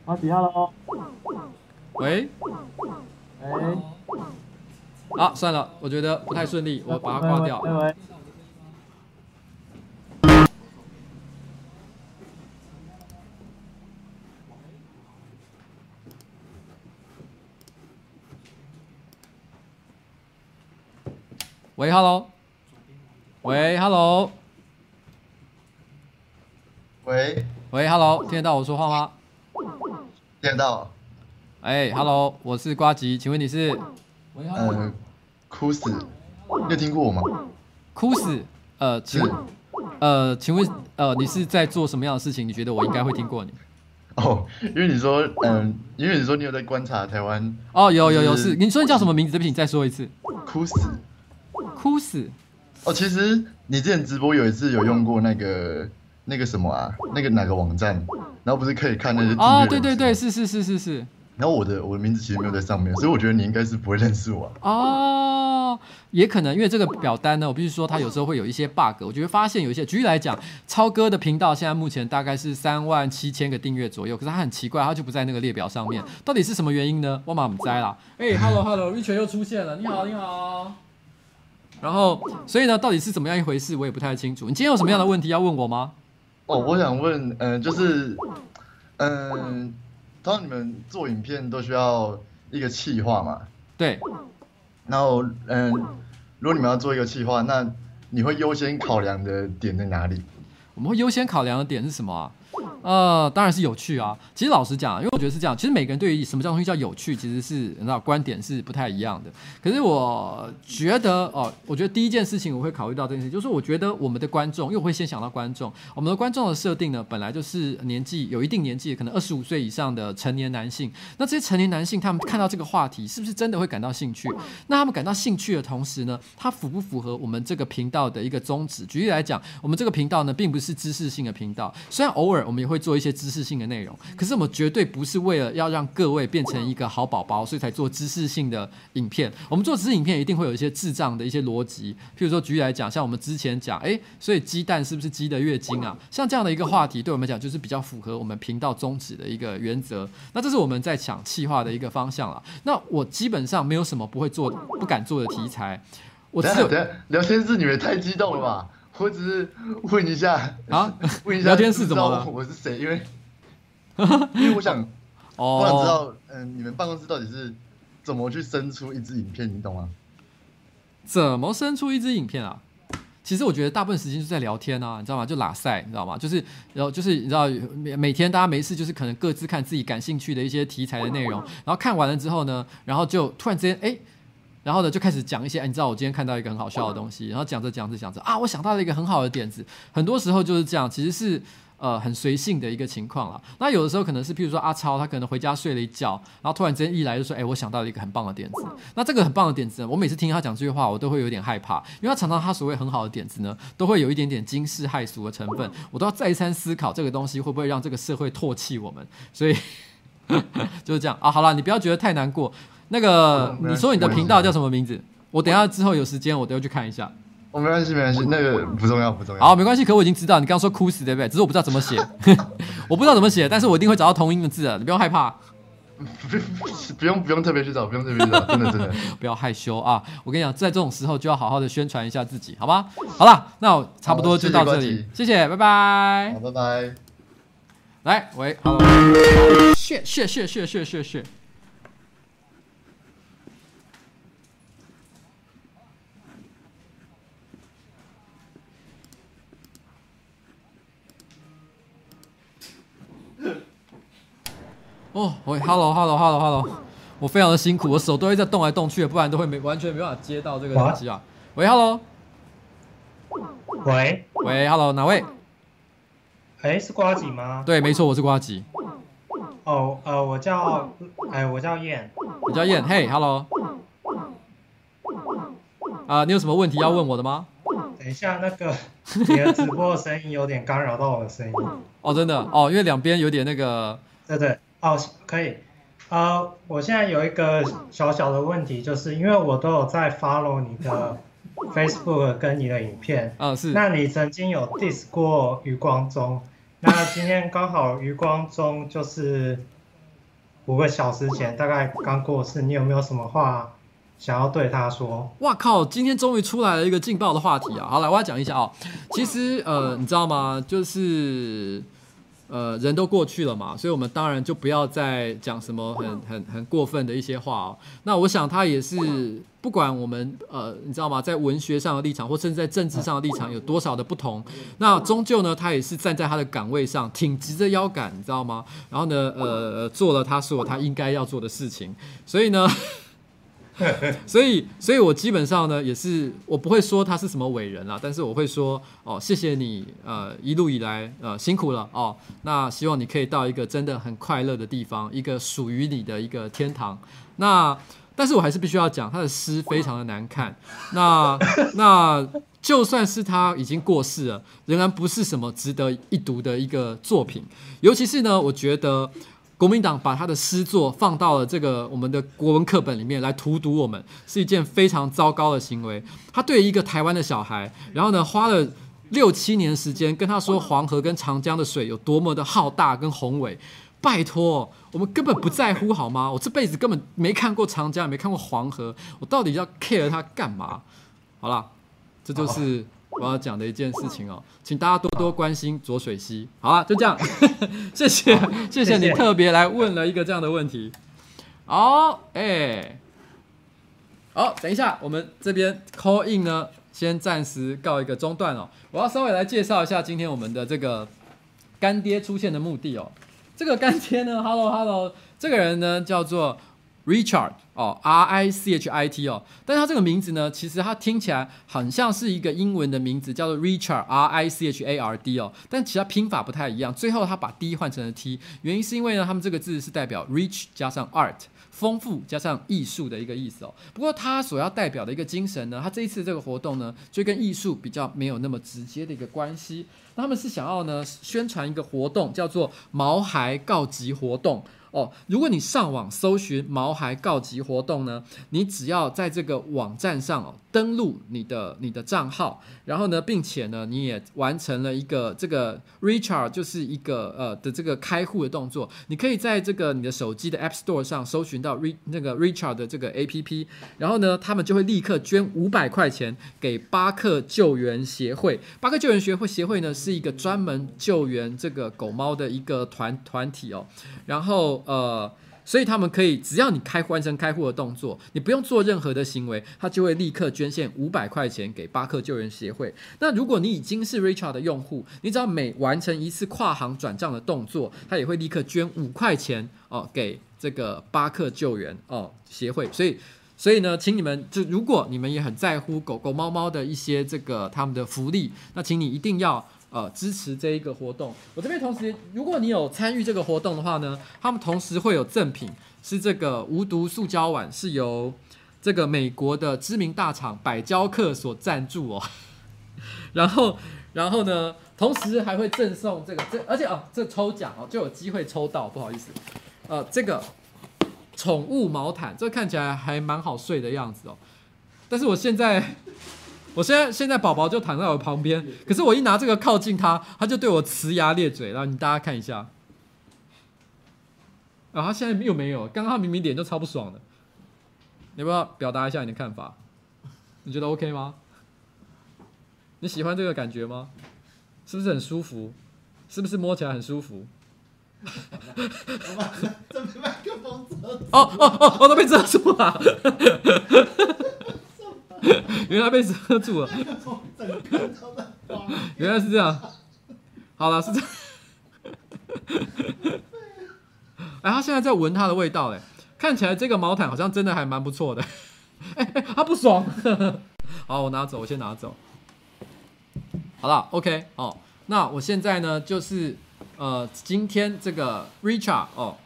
阿迪，Hello。喂。喂。啊，算了，我觉得不太顺利，我把它挂掉。喂喂喂喂，Hello。喂，Hello。喂，喂，Hello，听得到我说话吗？听得到。哎，Hello，我是瓜吉，请问你是？喂，Hello。呃，哭死，你有听过我吗？哭死，呃，请问，呃，请问，呃，你是在做什么样的事情？你觉得我应该会听过你？哦，因为你说，嗯、呃，因为你说你有在观察台湾。哦，有有有，是，你说你叫什么名字？对不起，你再说一次。哭死。哭死！哦，其实你之前直播有一次有用过那个那个什么啊，那个哪个网站，然后不是可以看那些哦，对对对，是是是是是。然后我的我的名字其实没有在上面，所以我觉得你应该是不会认识我啊。哦，也可能因为这个表单呢，我必须说它有时候会有一些 bug。我觉得发现有一些，举例来讲，超哥的频道现在目前大概是三万七千个订阅左右，可是他很奇怪，他就不在那个列表上面，到底是什么原因呢？我马不摘啦。哎、欸、，Hello Hello，Richard 又出现了，你好你好。然后，所以呢，到底是怎么样一回事，我也不太清楚。你今天有什么样的问题要问我吗？哦，我想问，嗯、呃，就是，嗯、呃，通常你们做影片都需要一个企划嘛？对。然后，嗯、呃，如果你们要做一个企划，那你会优先考量的点在哪里？我们会优先考量的点是什么啊？呃，当然是有趣啊。其实老实讲，因为我觉得是这样，其实每个人对于什么叫东西叫有趣，其实是你知道观点是不太一样的。可是我觉得哦，我觉得第一件事情我会考虑到这件事情，就是我觉得我们的观众，因为我会先想到观众，我们的观众的设定呢，本来就是年纪有一定年纪，可能二十五岁以上的成年男性。那这些成年男性，他们看到这个话题，是不是真的会感到兴趣？那他们感到兴趣的同时呢，他符不符合我们这个频道的一个宗旨？举例来讲，我们这个频道呢，并不是知识性的频道，虽然偶尔我们也会。会做一些知识性的内容，可是我们绝对不是为了要让各位变成一个好宝宝，所以才做知识性的影片。我们做知识影片一定会有一些智障的一些逻辑，譬如说举例来讲，像我们之前讲，诶，所以鸡蛋是不是鸡的月经啊？像这样的一个话题，对我们讲就是比较符合我们频道宗旨的一个原则。那这是我们在讲企划的一个方向了。那我基本上没有什么不会做、不敢做的题材。我只有聊天室，你们太激动了吧？我只是问一下啊，问一下聊天室怎么了？我是谁？因为 因为我想，哦，我想知道，嗯，你们办公室到底是怎么去生出一支影片，你懂吗？怎么生出一支影片啊？其实我觉得大部分时间就在聊天啊，你知道吗？就拉赛，你知道吗？就是然后就是你知道每每天大家没事就是可能各自看自己感兴趣的一些题材的内容，然后看完了之后呢，然后就突然之间哎。诶然后呢，就开始讲一些，哎，你知道我今天看到一个很好笑的东西，然后讲着讲着讲着啊，我想到了一个很好的点子。很多时候就是这样，其实是呃很随性的一个情况了。那有的时候可能是，譬如说阿超，他可能回家睡了一觉，然后突然之间一来就说，哎，我想到了一个很棒的点子。那这个很棒的点子呢，我每次听他讲这句话，我都会有点害怕，因为他常常他所谓很好的点子呢，都会有一点点惊世骇俗的成分，我都要再三思考这个东西会不会让这个社会唾弃我们。所以 就是这样啊。好了，你不要觉得太难过。那个，你说你的频道叫什么名字？我等一下之后有时间，我都要去看一下。我、哦、没关系，没关系，那个不重要，不重要。好，没关系。可我已经知道，你刚刚说哭死对不对？只是我不知道怎么写，我不知道怎么写，但是我一定会找到同音的字啊！你不用害怕，不用不用特别去找，不用特别去找，真的真的，不要害羞啊！我跟你讲，在这种时候就要好好的宣传一下自己，好吧？好了，那我差不多就到这里，谢谢，拜拜。好，拜拜。来，喂，好，谢谢谢谢谢谢谢。哦，喂，Hello，Hello，Hello，Hello，我非常的辛苦，我手都会在动来动去的，不然都会没完全没办法接到这个东西啊。喂，Hello，喂，喂，Hello，哪位？哎，是瓜吉吗？对，没错，我是瓜吉。哦，呃，我叫，哎，我叫燕。我叫燕，嘿，Hello。啊，你有什么问题要问我的吗？等一下，那个 你的直播的声音有点干扰到我的声音。哦，真的，哦，因为两边有点那个。对对。哦，可以，呃，我现在有一个小小的问题，就是因为我都有在 follow 你的 Facebook 跟你的影片，啊、哦、是，那你曾经有 diss 过余光中，那今天刚好余光中就是五个小时前大概刚过世，你有没有什么话想要对他说？哇靠，今天终于出来了一个劲爆的话题啊！好，来我要讲一下哦，其实呃，你知道吗？就是。呃，人都过去了嘛，所以我们当然就不要再讲什么很很很过分的一些话哦。那我想他也是，不管我们呃，你知道吗，在文学上的立场，或甚至在政治上的立场有多少的不同，那终究呢，他也是站在他的岗位上，挺直着腰杆，你知道吗？然后呢，呃，做了他所有他应该要做的事情，所以呢。所以，所以我基本上呢，也是我不会说他是什么伟人啦，但是我会说哦，谢谢你，呃，一路以来，呃，辛苦了哦。那希望你可以到一个真的很快乐的地方，一个属于你的一个天堂。那，但是我还是必须要讲，他的诗非常的难看。那，那就算是他已经过世了，仍然不是什么值得一读的一个作品。尤其是呢，我觉得。国民党把他的诗作放到了这个我们的国文课本里面来荼毒我们，是一件非常糟糕的行为。他对一个台湾的小孩，然后呢，花了六七年时间跟他说黄河跟长江的水有多么的浩大跟宏伟，拜托，我们根本不在乎好吗？我这辈子根本没看过长江，也没看过黄河，我到底要 care 他干嘛？好了，这就是。我要讲的一件事情哦，请大家多多关心浊水溪。好啊，就这样，谢谢谢谢你特别来问了一个这样的问题。好，哎，好，等一下，我们这边 call in 呢，先暂时告一个中断哦。我要稍微来介绍一下今天我们的这个干爹出现的目的哦。这个干爹呢，Hello Hello，这个人呢叫做 Richard。哦，R I C H I T 哦，但是他这个名字呢，其实它听起来很像是一个英文的名字，叫做 Richard R I C H A R D 哦，但其他拼法不太一样。最后他把 D 换成了 T，原因是因为呢，他们这个字是代表 rich 加上 art，丰富加上艺术的一个意思哦。不过他所要代表的一个精神呢，他这一次这个活动呢，就跟艺术比较没有那么直接的一个关系。那他们是想要呢宣传一个活动，叫做毛孩告急活动。哦，如果你上网搜寻毛孩告急活动呢，你只要在这个网站上哦登录你的你的账号，然后呢，并且呢你也完成了一个这个 Richard 就是一个呃的这个开户的动作，你可以在这个你的手机的 App Store 上搜寻到 Re 那个 Richard 的这个 APP，然后呢，他们就会立刻捐五百块钱给巴克救援协会。巴克救援协会协会呢是一个专门救援这个狗猫的一个团团体哦，然后。呃，所以他们可以只要你开完成开户的动作，你不用做任何的行为，他就会立刻捐献五百块钱给巴克救援协会。那如果你已经是 Richard 的用户，你只要每完成一次跨行转账的动作，他也会立刻捐五块钱哦给这个巴克救援哦协会。所以，所以呢，请你们就如果你们也很在乎狗狗猫猫的一些这个他们的福利，那请你一定要。呃，支持这一个活动。我这边同时，如果你有参与这个活动的话呢，他们同时会有赠品，是这个无毒塑胶碗，是由这个美国的知名大厂百娇客所赞助哦。然后，然后呢，同时还会赠送这个这，而且哦，这抽奖哦就有机会抽到，不好意思，呃，这个宠物毛毯，这看起来还蛮好睡的样子哦。但是我现在。我现在现在宝宝就躺在我旁边，可是我一拿这个靠近他，他就对我呲牙咧嘴。然后你大家看一下，啊，他现在又没有，刚刚他明明脸就超不爽的。你要不要表达一下你的看法？你觉得 OK 吗？你喜欢这个感觉吗？是不是很舒服？是不是摸起来很舒服？我把这边麦克风遮。哦哦哦，我都被遮住了。原来被遮住了，原来是这样。好了，是这样。哎，他现在在闻它的味道嘞，看起来这个毛毯好像真的还蛮不错的。哎哎，他不爽。好，我拿走，我先拿走。好了，OK，哦，那我现在呢，就是呃，今天这个 Richard 哦，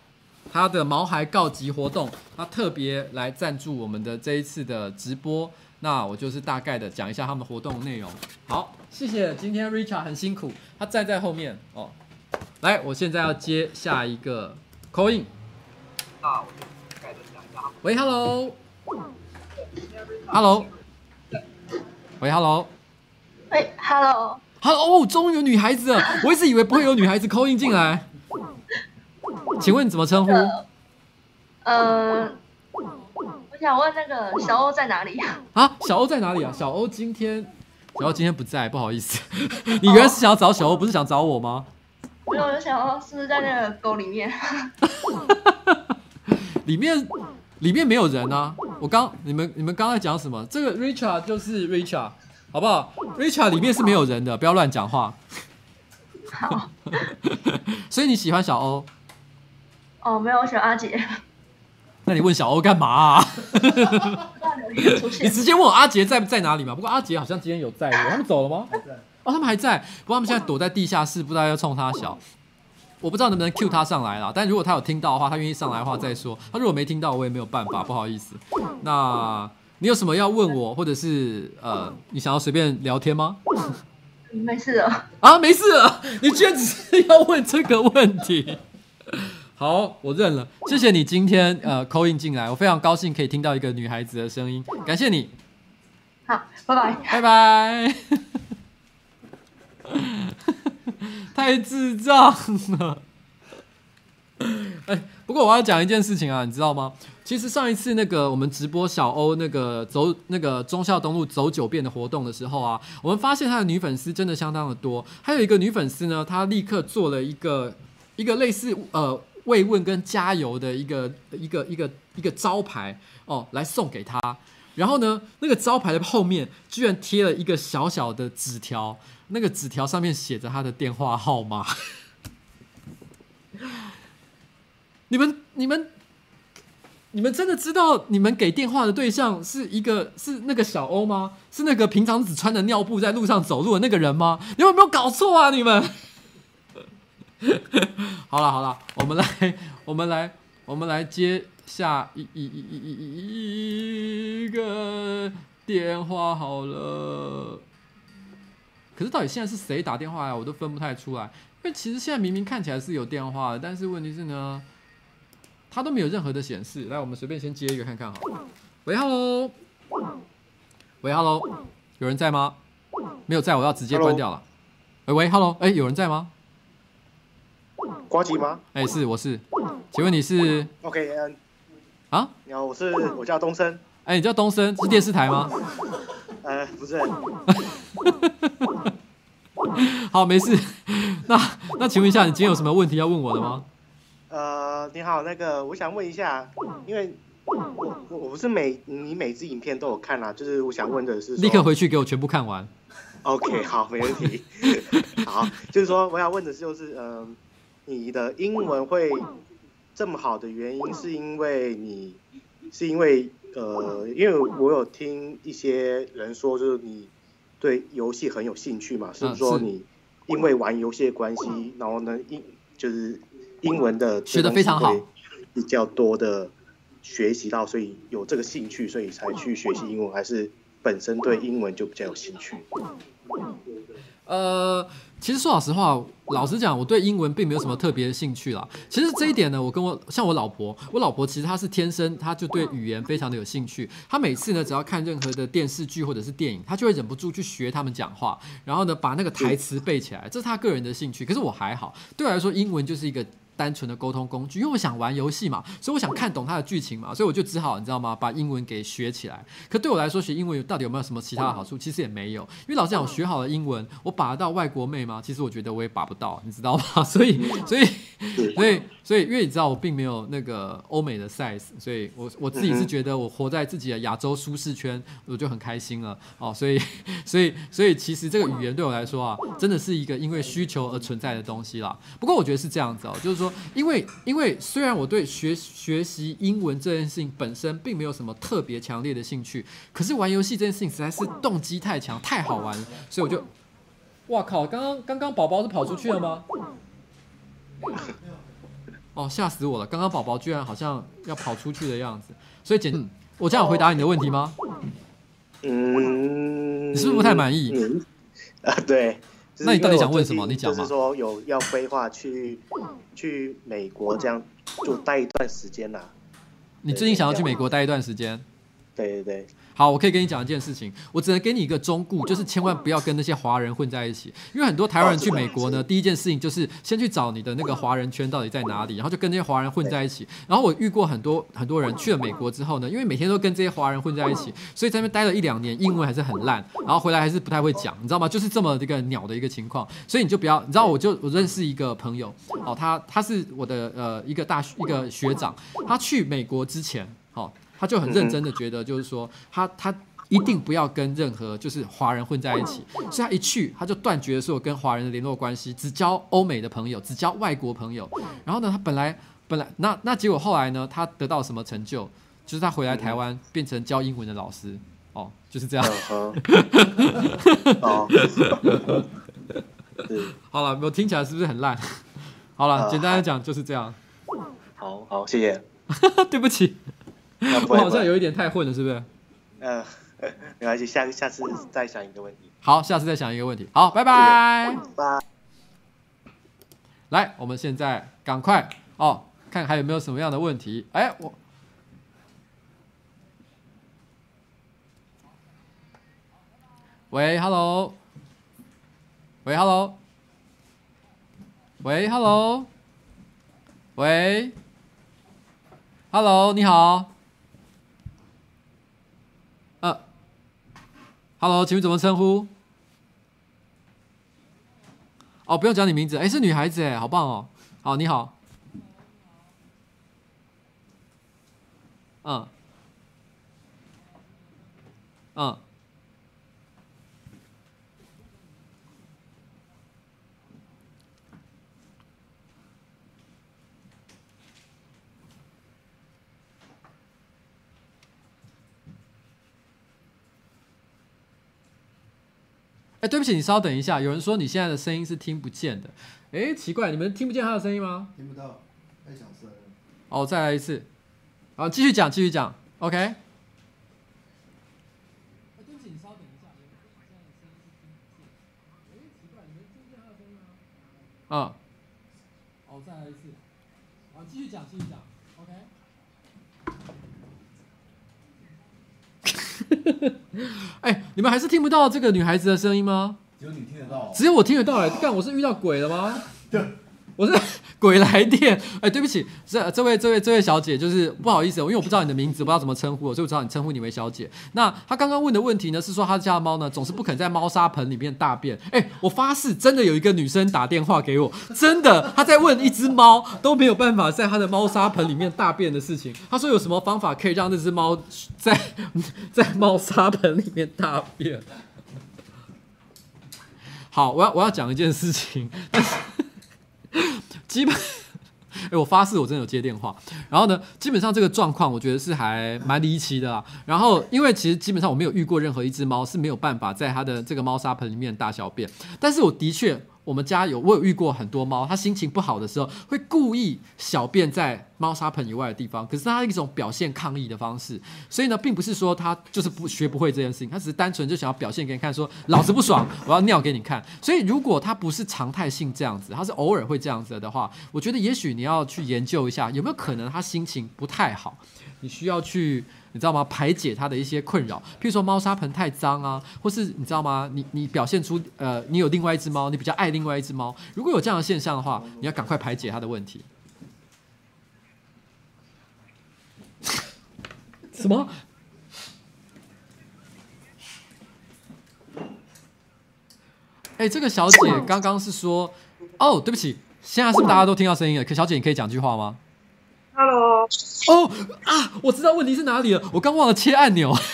他的毛孩告急活动，他特别来赞助我们的这一次的直播。那我就是大概的讲一下他们活动内容。好，谢谢。今天 Richard 很辛苦，他站在后面哦。来，我现在要接下一个 call in。喂，Hello，Hello，喂，Hello，喂，Hello，Hello，哦，终于有女孩子了，我一直以为不会有女孩子 call in 进来。请问你怎么称呼？呃。我想问那个小欧在哪里呀？啊，小欧在哪里啊？小欧今天，小欧今天不在，不好意思。你原来是想要找小欧，不是想找我吗？没有，我就想要是不是在那个沟里面？里面里面没有人啊！我刚你们你们刚才讲什么？这个 Richard 就是 Richard，好不好？Richard 里面是没有人的，不要乱讲话。好。所以你喜欢小欧？哦，没有，我喜欢阿杰。那你问小欧干嘛啊？你直接问我阿杰在在哪里嘛？不过阿杰好像今天有在，他们走了吗？哦，他们还在，不过他们现在躲在地下室，不知道要冲他小。我不知道能不能 cue 他上来啦，但如果他有听到的话，他愿意上来的话再说。他如果没听到，我也没有办法，不好意思。那你有什么要问我，或者是呃，你想要随便聊天吗？没事了啊，没事了。你居然只是要问这个问题？好，我认了。谢谢你今天呃 call in 进来，我非常高兴可以听到一个女孩子的声音，感谢你。好，拜拜。拜拜。太智障了。哎，不过我要讲一件事情啊，你知道吗？其实上一次那个我们直播小欧那个走那个忠孝东路走九遍的活动的时候啊，我们发现他的女粉丝真的相当的多。还有一个女粉丝呢，她立刻做了一个一个类似呃。慰问跟加油的一个一个一个一个招牌哦，来送给他。然后呢，那个招牌的后面居然贴了一个小小的纸条，那个纸条上面写着他的电话号码。你们你们你们真的知道你们给电话的对象是一个是那个小欧吗？是那个平常只穿着尿布在路上走路的那个人吗？你们有没有搞错啊？你们？好了好了，我们来我们来我们来接下一一一一一一个电话好了。可是到底现在是谁打电话呀，我都分不太出来。因为其实现在明明看起来是有电话的，但是问题是呢，它都没有任何的显示。来，我们随便先接一个看看好了。喂，Hello。喂，Hello。有人在吗？没有在，我要直接关掉了。喂喂，Hello。哎，有人在吗？呱吉吗？哎、欸，是，我是，请问你是？OK，嗯，啊？你好，我是，我叫东升。哎、欸，你叫东升，是电视台吗？呃，不是。好，没事。那那请问一下，你今天有什么问题要问我的吗？呃，你好，那个我想问一下，因为我我我不是每你每支影片都有看啊，就是我想问的是，立刻回去给我全部看完。OK，好，没问题。好，就是说我想问的是，就是嗯、呃，你的英文会这么好的原因，是因为你是因为呃，因为我有听一些人说，就是你对游戏很有兴趣嘛，是不是说你因为玩游戏的关系，然后呢英就是。英文的学的非常好，比较多的学习到，所以有这个兴趣，所以才去学习英文，还是本身对英文就比较有兴趣？呃，其实说老实话，老实讲，我对英文并没有什么特别的兴趣啦。其实这一点呢，我跟我像我老婆，我老婆其实她是天生，她就对语言非常的有兴趣。她每次呢，只要看任何的电视剧或者是电影，她就会忍不住去学他们讲话，然后呢，把那个台词背起来。这是她个人的兴趣。可是我还好，对我来说，英文就是一个。单纯的沟通工具，因为我想玩游戏嘛，所以我想看懂它的剧情嘛，所以我就只好你知道吗？把英文给学起来。可对我来说，学英文到底有没有什么其他的好处？其实也没有，因为老实讲，我学好了英文，我把得到外国妹吗？其实我觉得我也把不到，你知道吗？所以，所以，所以，所以，因为你知道我并没有那个欧美的 size，所以我我自己是觉得我活在自己的亚洲舒适圈，我就很开心了哦。所以，所以，所以，其实这个语言对我来说啊，真的是一个因为需求而存在的东西啦。不过我觉得是这样子哦，就是说，因为。因为虽然我对学学习英文这件事情本身并没有什么特别强烈的兴趣，可是玩游戏这件事情实在是动机太强，太好玩了，所以我就，哇靠！刚刚刚刚宝宝是跑出去了吗？哦，吓死我了！刚刚宝宝居然好像要跑出去的样子，所以简，嗯、我这样回答你的问题吗？嗯，你是不是不太满意？嗯、啊，对。那你到底想问什么？你讲嘛。就是说有要规划去去美国这样就待一段时间啦。你最近想要去美国待一段时间？对对对。好，我可以跟你讲一件事情，我只能给你一个忠告，就是千万不要跟那些华人混在一起，因为很多台湾人去美国呢，第一件事情就是先去找你的那个华人圈到底在哪里，然后就跟这些华人混在一起。然后我遇过很多很多人去了美国之后呢，因为每天都跟这些华人混在一起，所以在那边待了一两年，英文还是很烂，然后回来还是不太会讲，你知道吗？就是这么一个鸟的一个情况，所以你就不要，你知道，我就我认识一个朋友，哦，他他是我的呃一个大学一个学长，他去美国之前，哦。他就很认真的觉得，就是说，他他一定不要跟任何就是华人混在一起，所以他一去，他就断绝所有跟华人的联络关系，只交欧美的朋友，只交外国朋友。然后呢，他本来本来那那结果后来呢，他得到什么成就？就是他回来台湾变成教英文的老师，哦，就是这样。好了，我听起来是不是很烂？好了，简单的讲就是这样。好好，谢谢。对不起。我好像有一点太混了，是不是？嗯、呃，没关系，下下次再想一个问题。好，下次再想一个问题。好，拜拜。拜。来，我们现在赶快哦，看还有没有什么样的问题。哎，我。喂，Hello。喂，Hello。喂，Hello。喂，Hello，你好。Hello，请问怎么称呼？哦，不用讲你名字，哎，是女孩子哎，好棒哦。好，你好。嗯。嗯。哎，对不起，你稍等一下。有人说你现在的声音是听不见的。哎，奇怪，你们听不见他的声音吗？听不到，太小声了。哦，再来一次。好，继续讲，继续讲。OK。哎，对不起，你稍等一下。有人说你现在的声音是听不见。哎，奇怪，你们听不见他的声音吗？嗯。哦，再来一次。好，继续讲，继续讲。哎，你们还是听不到这个女孩子的声音吗？只有你听得到。只有我听得到哎，干，我是遇到鬼了吗？我是 鬼来电，哎，对不起，这这位这位这位小姐，就是不好意思，因为我不知道你的名字，不知道怎么称呼，所以我知道你称呼你为小姐。那她刚刚问的问题呢，是说她家的猫呢总是不肯在猫砂盆里面大便。哎，我发誓，真的有一个女生打电话给我，真的，她在问一只猫都没有办法在她的猫砂盆里面大便的事情。她说有什么方法可以让那只猫在在猫砂盆里面大便？好，我要我要讲一件事情，但是。基本，哎，我发誓我真的有接电话。然后呢，基本上这个状况我觉得是还蛮离奇的啦。然后，因为其实基本上我没有遇过任何一只猫是没有办法在它的这个猫砂盆里面大小便，但是我的确。我们家有，我有遇过很多猫，它心情不好的时候会故意小便在猫砂盆以外的地方，可是它一种表现抗议的方式。所以呢，并不是说它就是不学不会这件事情，它只是单纯就想要表现给你看，说老子不爽，我要尿给你看。所以如果它不是常态性这样子，它是偶尔会这样子的话，我觉得也许你要去研究一下，有没有可能它心情不太好，你需要去。你知道吗？排解他的一些困扰，譬如说猫砂盆太脏啊，或是你知道吗？你你表现出呃，你有另外一只猫，你比较爱另外一只猫。如果有这样的现象的话，你要赶快排解他的问题。什么？哎、欸，这个小姐刚刚是说，哦，对不起，现在是不是大家都听到声音了？可小姐，你可以讲句话吗？Hello。哦啊，我知道问题是哪里了，我刚忘了切按钮。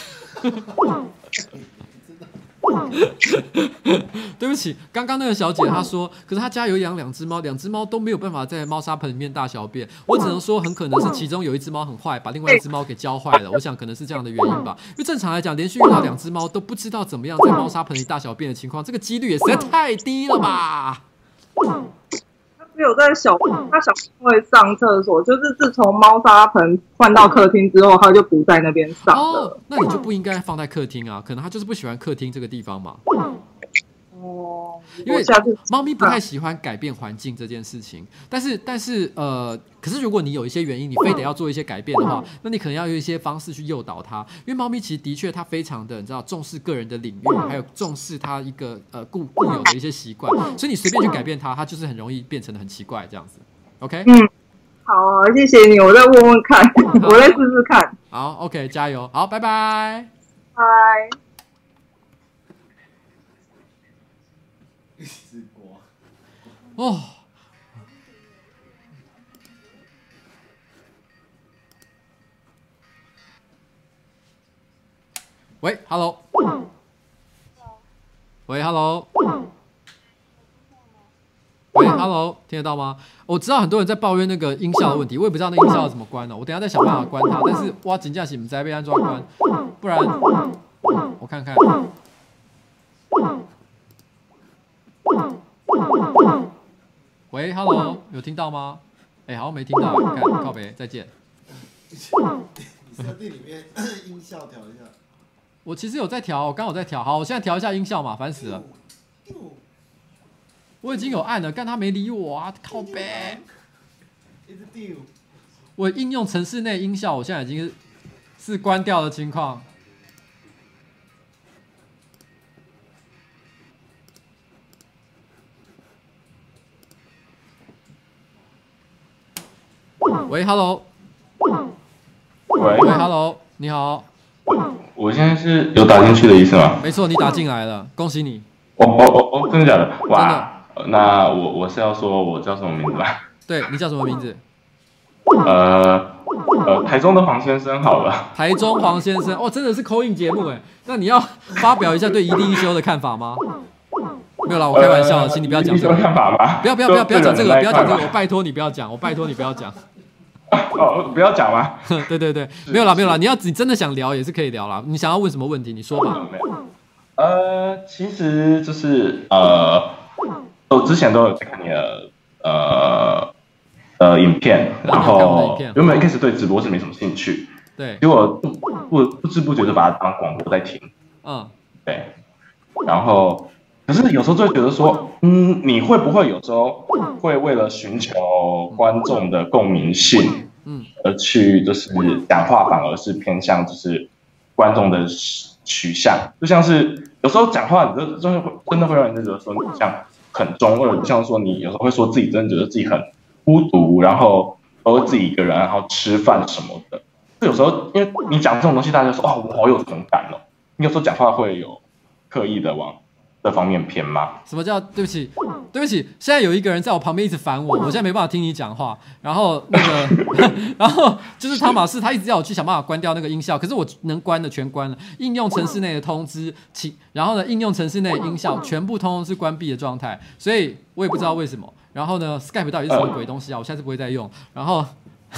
对不起，刚刚那个小姐她说，可是她家有养两只猫，两只猫都没有办法在猫砂盆里面大小便。我只能说，很可能是其中有一只猫很坏，把另外一只猫给教坏了。我想可能是这样的原因吧。因为正常来讲，连续遇到两只猫都不知道怎么样在猫砂盆里大小便的情况，这个几率也实在太低了吧。只有在小他小时候会上厕所，就是自从猫砂盆换到客厅之后，他就不在那边上了。哦，那你就不应该放在客厅啊，可能他就是不喜欢客厅这个地方嘛。哦，因为猫咪不太喜欢改变环境这件事情，但是但是呃，可是如果你有一些原因，你非得要做一些改变的话，那你可能要用一些方式去诱导它。因为猫咪其实的确它非常的你知道重视个人的领域，还有重视它一个呃固固有的一些习惯，所以你随便去改变它，它就是很容易变成的很奇怪这样子。OK，嗯，好，谢谢你，我再问问看，我再试试看。好，OK，加油，好，拜拜，拜。哦，喂，Hello，喂，Hello，喂，Hello，听得到吗？我知道很多人在抱怨那个音效的问题，我也不知道那音效要怎么关呢。我等下再想办法关它。但是哇，真正是不知被安装关，不然我看看。喂，Hello，有听到吗？哎、欸，好像没听到。你看，靠北，再见。设定里面音效调一下。我其实有在调，我刚好在调。好，我现在调一下音效嘛，烦死了。我已经有按了，但他没理我啊，靠北。我应用城市内音效，我现在已经是是关掉的情况。喂，Hello。喂，喂，Hello，你好。我现在是有打进去的意思吗？没错，你打进来了，恭喜你。哦哦哦哦，真的假的？哇。那我我是要说我叫什么名字吧？对，你叫什么名字？呃呃，台中的黄先生好了。台中黄先生，哦，真的是 call in 节目哎。那你要发表一下对一地一休的看法吗？没有啦，我开玩笑的，请你不要讲这个。看法吗？不要不要不要不要讲这个，不要讲这个，我拜托你不要讲，我拜托你不要讲。哦，不要讲吗？对对对，没有啦没有啦，你要你真的想聊也是可以聊啦。你想要问什么问题，你说吧。呃，其实就是呃，我之前都有在看你的呃呃影片，然后原本一开始对直播是没什么兴趣，对，结果不不不知不觉就把它当广播在听。嗯，对，然后。可是有时候就会觉得说，嗯，你会不会有时候会为了寻求观众的共鸣性，嗯，而去就是讲话反而是偏向就是观众的取向，就像是有时候讲话，你就真的会真的会让人觉得说你像很中二，不像说你有时候会说自己真的觉得自己很孤独，然后都自己一个人，然后吃饭什么的。有时候因为你讲这种东西，大家说哦，我好有同感哦。你有时候讲话会有刻意的往这方面偏吗？什么叫对不起？对不起，现在有一个人在我旁边一直烦我，我现在没办法听你讲话。然后那个，然后就是汤马士，他一直要我去想办法关掉那个音效，可是我能关的全关了。应用程式内的通知，请然后呢，应用程式内的音效全部通通是关闭的状态，所以我也不知道为什么。然后呢，Skype 到底是什么鬼东西啊？我下次不会再用。然后，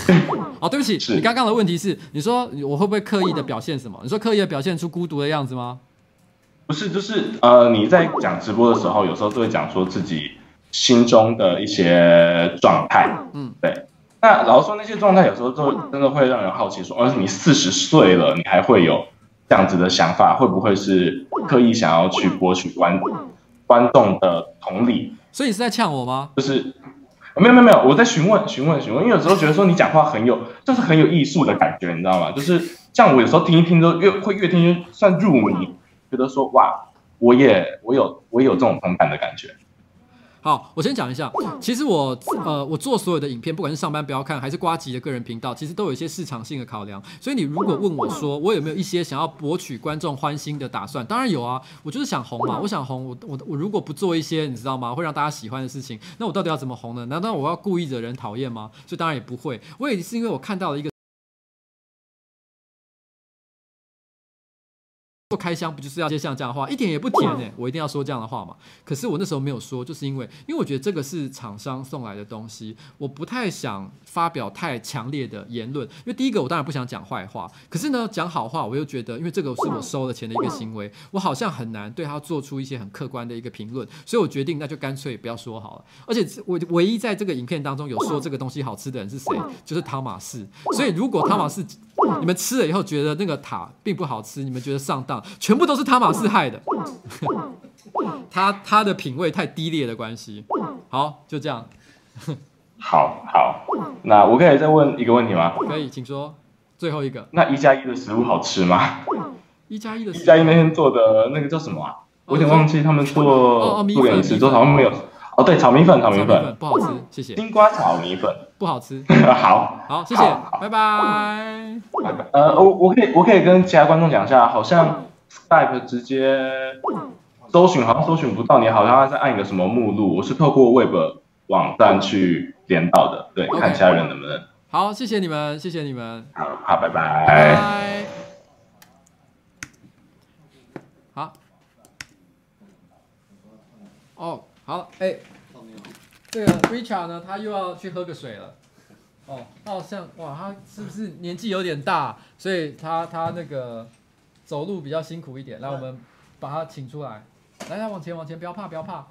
哦，对不起，你刚刚的问题是，你说我会不会刻意的表现什么？你说刻意的表现出孤独的样子吗？不是，就是呃，你在讲直播的时候，有时候都会讲说自己心中的一些状态，嗯，对。那老实说，那些状态有时候都真的会让人好奇说，说，哦，你四十岁了，你还会有这样子的想法，会不会是刻意想要去博取观观众的同理？所以你是在呛我吗？就是没有没有没有，我在询问询问询问，因为有时候觉得说你讲话很有，就是很有艺术的感觉，你知道吗？就是像我有时候听一听都越会越听越算入迷。觉得说哇，我也我有我也有这种同感的感觉。好，我先讲一下，其实我呃我做所有的影片，不管是上班不要看，还是瓜吉的个人频道，其实都有一些市场性的考量。所以你如果问我说我有没有一些想要博取观众欢心的打算，当然有啊，我就是想红嘛，我想红，我我我如果不做一些你知道吗，会让大家喜欢的事情，那我到底要怎么红呢？难道我要故意惹人讨厌吗？所以当然也不会，我也是因为我看到了一个。做开箱不就是要接像这样的话，一点也不甜呢、欸？我一定要说这样的话嘛？可是我那时候没有说，就是因为，因为我觉得这个是厂商送来的东西，我不太想发表太强烈的言论。因为第一个，我当然不想讲坏话，可是呢，讲好话，我又觉得，因为这个是我收了钱的一个行为，我好像很难对他做出一些很客观的一个评论，所以我决定那就干脆不要说好了。而且我唯一在这个影片当中有说这个东西好吃的人是谁？就是汤马士。所以如果汤马士你们吃了以后觉得那个塔并不好吃，你们觉得上当。全部都是汤马士害的，他他的品味太低劣的关系。好，就这样。好好，那我可以再问一个问题吗？可以，请说。最后一个。那一加一的食物好吃吗？一加一的。一加一那天做的那个叫什么啊？我有点忘记他们做做给你吃，做好像没有。哦，对，炒米粉，炒米粉不好吃，谢谢。金瓜炒米粉不好吃。好，好，谢谢，拜拜。拜拜。呃，我我可以我可以跟其他观众讲一下，好像。Skype 直接搜寻好像搜寻不到你，好像要再按一个什么目录。我是透过 Web 网站去连到的，对，okay. 看其他人能不能。好，谢谢你们，谢谢你们。好，好，拜拜。拜拜。好。哦，好，哎、欸，这个 Richard 呢，他又要去喝个水了。哦，他好像哇，他是不是年纪有点大，所以他他那个。走路比较辛苦一点，来，我们把他请出来。来，来，往前，往前，不要怕，不要怕。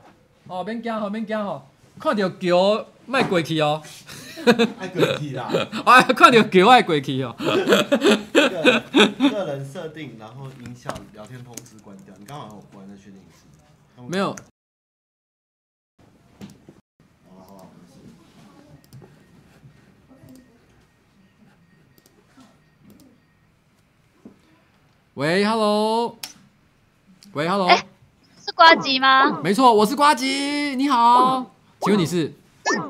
哦，别惊哦，别惊哦。看到桥，卖过去哦。爱过去啦。哎，看到桥爱过去哦。个个人设定，然后音效、聊天通知关掉。你刚好有关在确定是？没有。喂，Hello，喂，Hello，、是瓜吉吗？没错，我是瓜吉，你好，请问你是？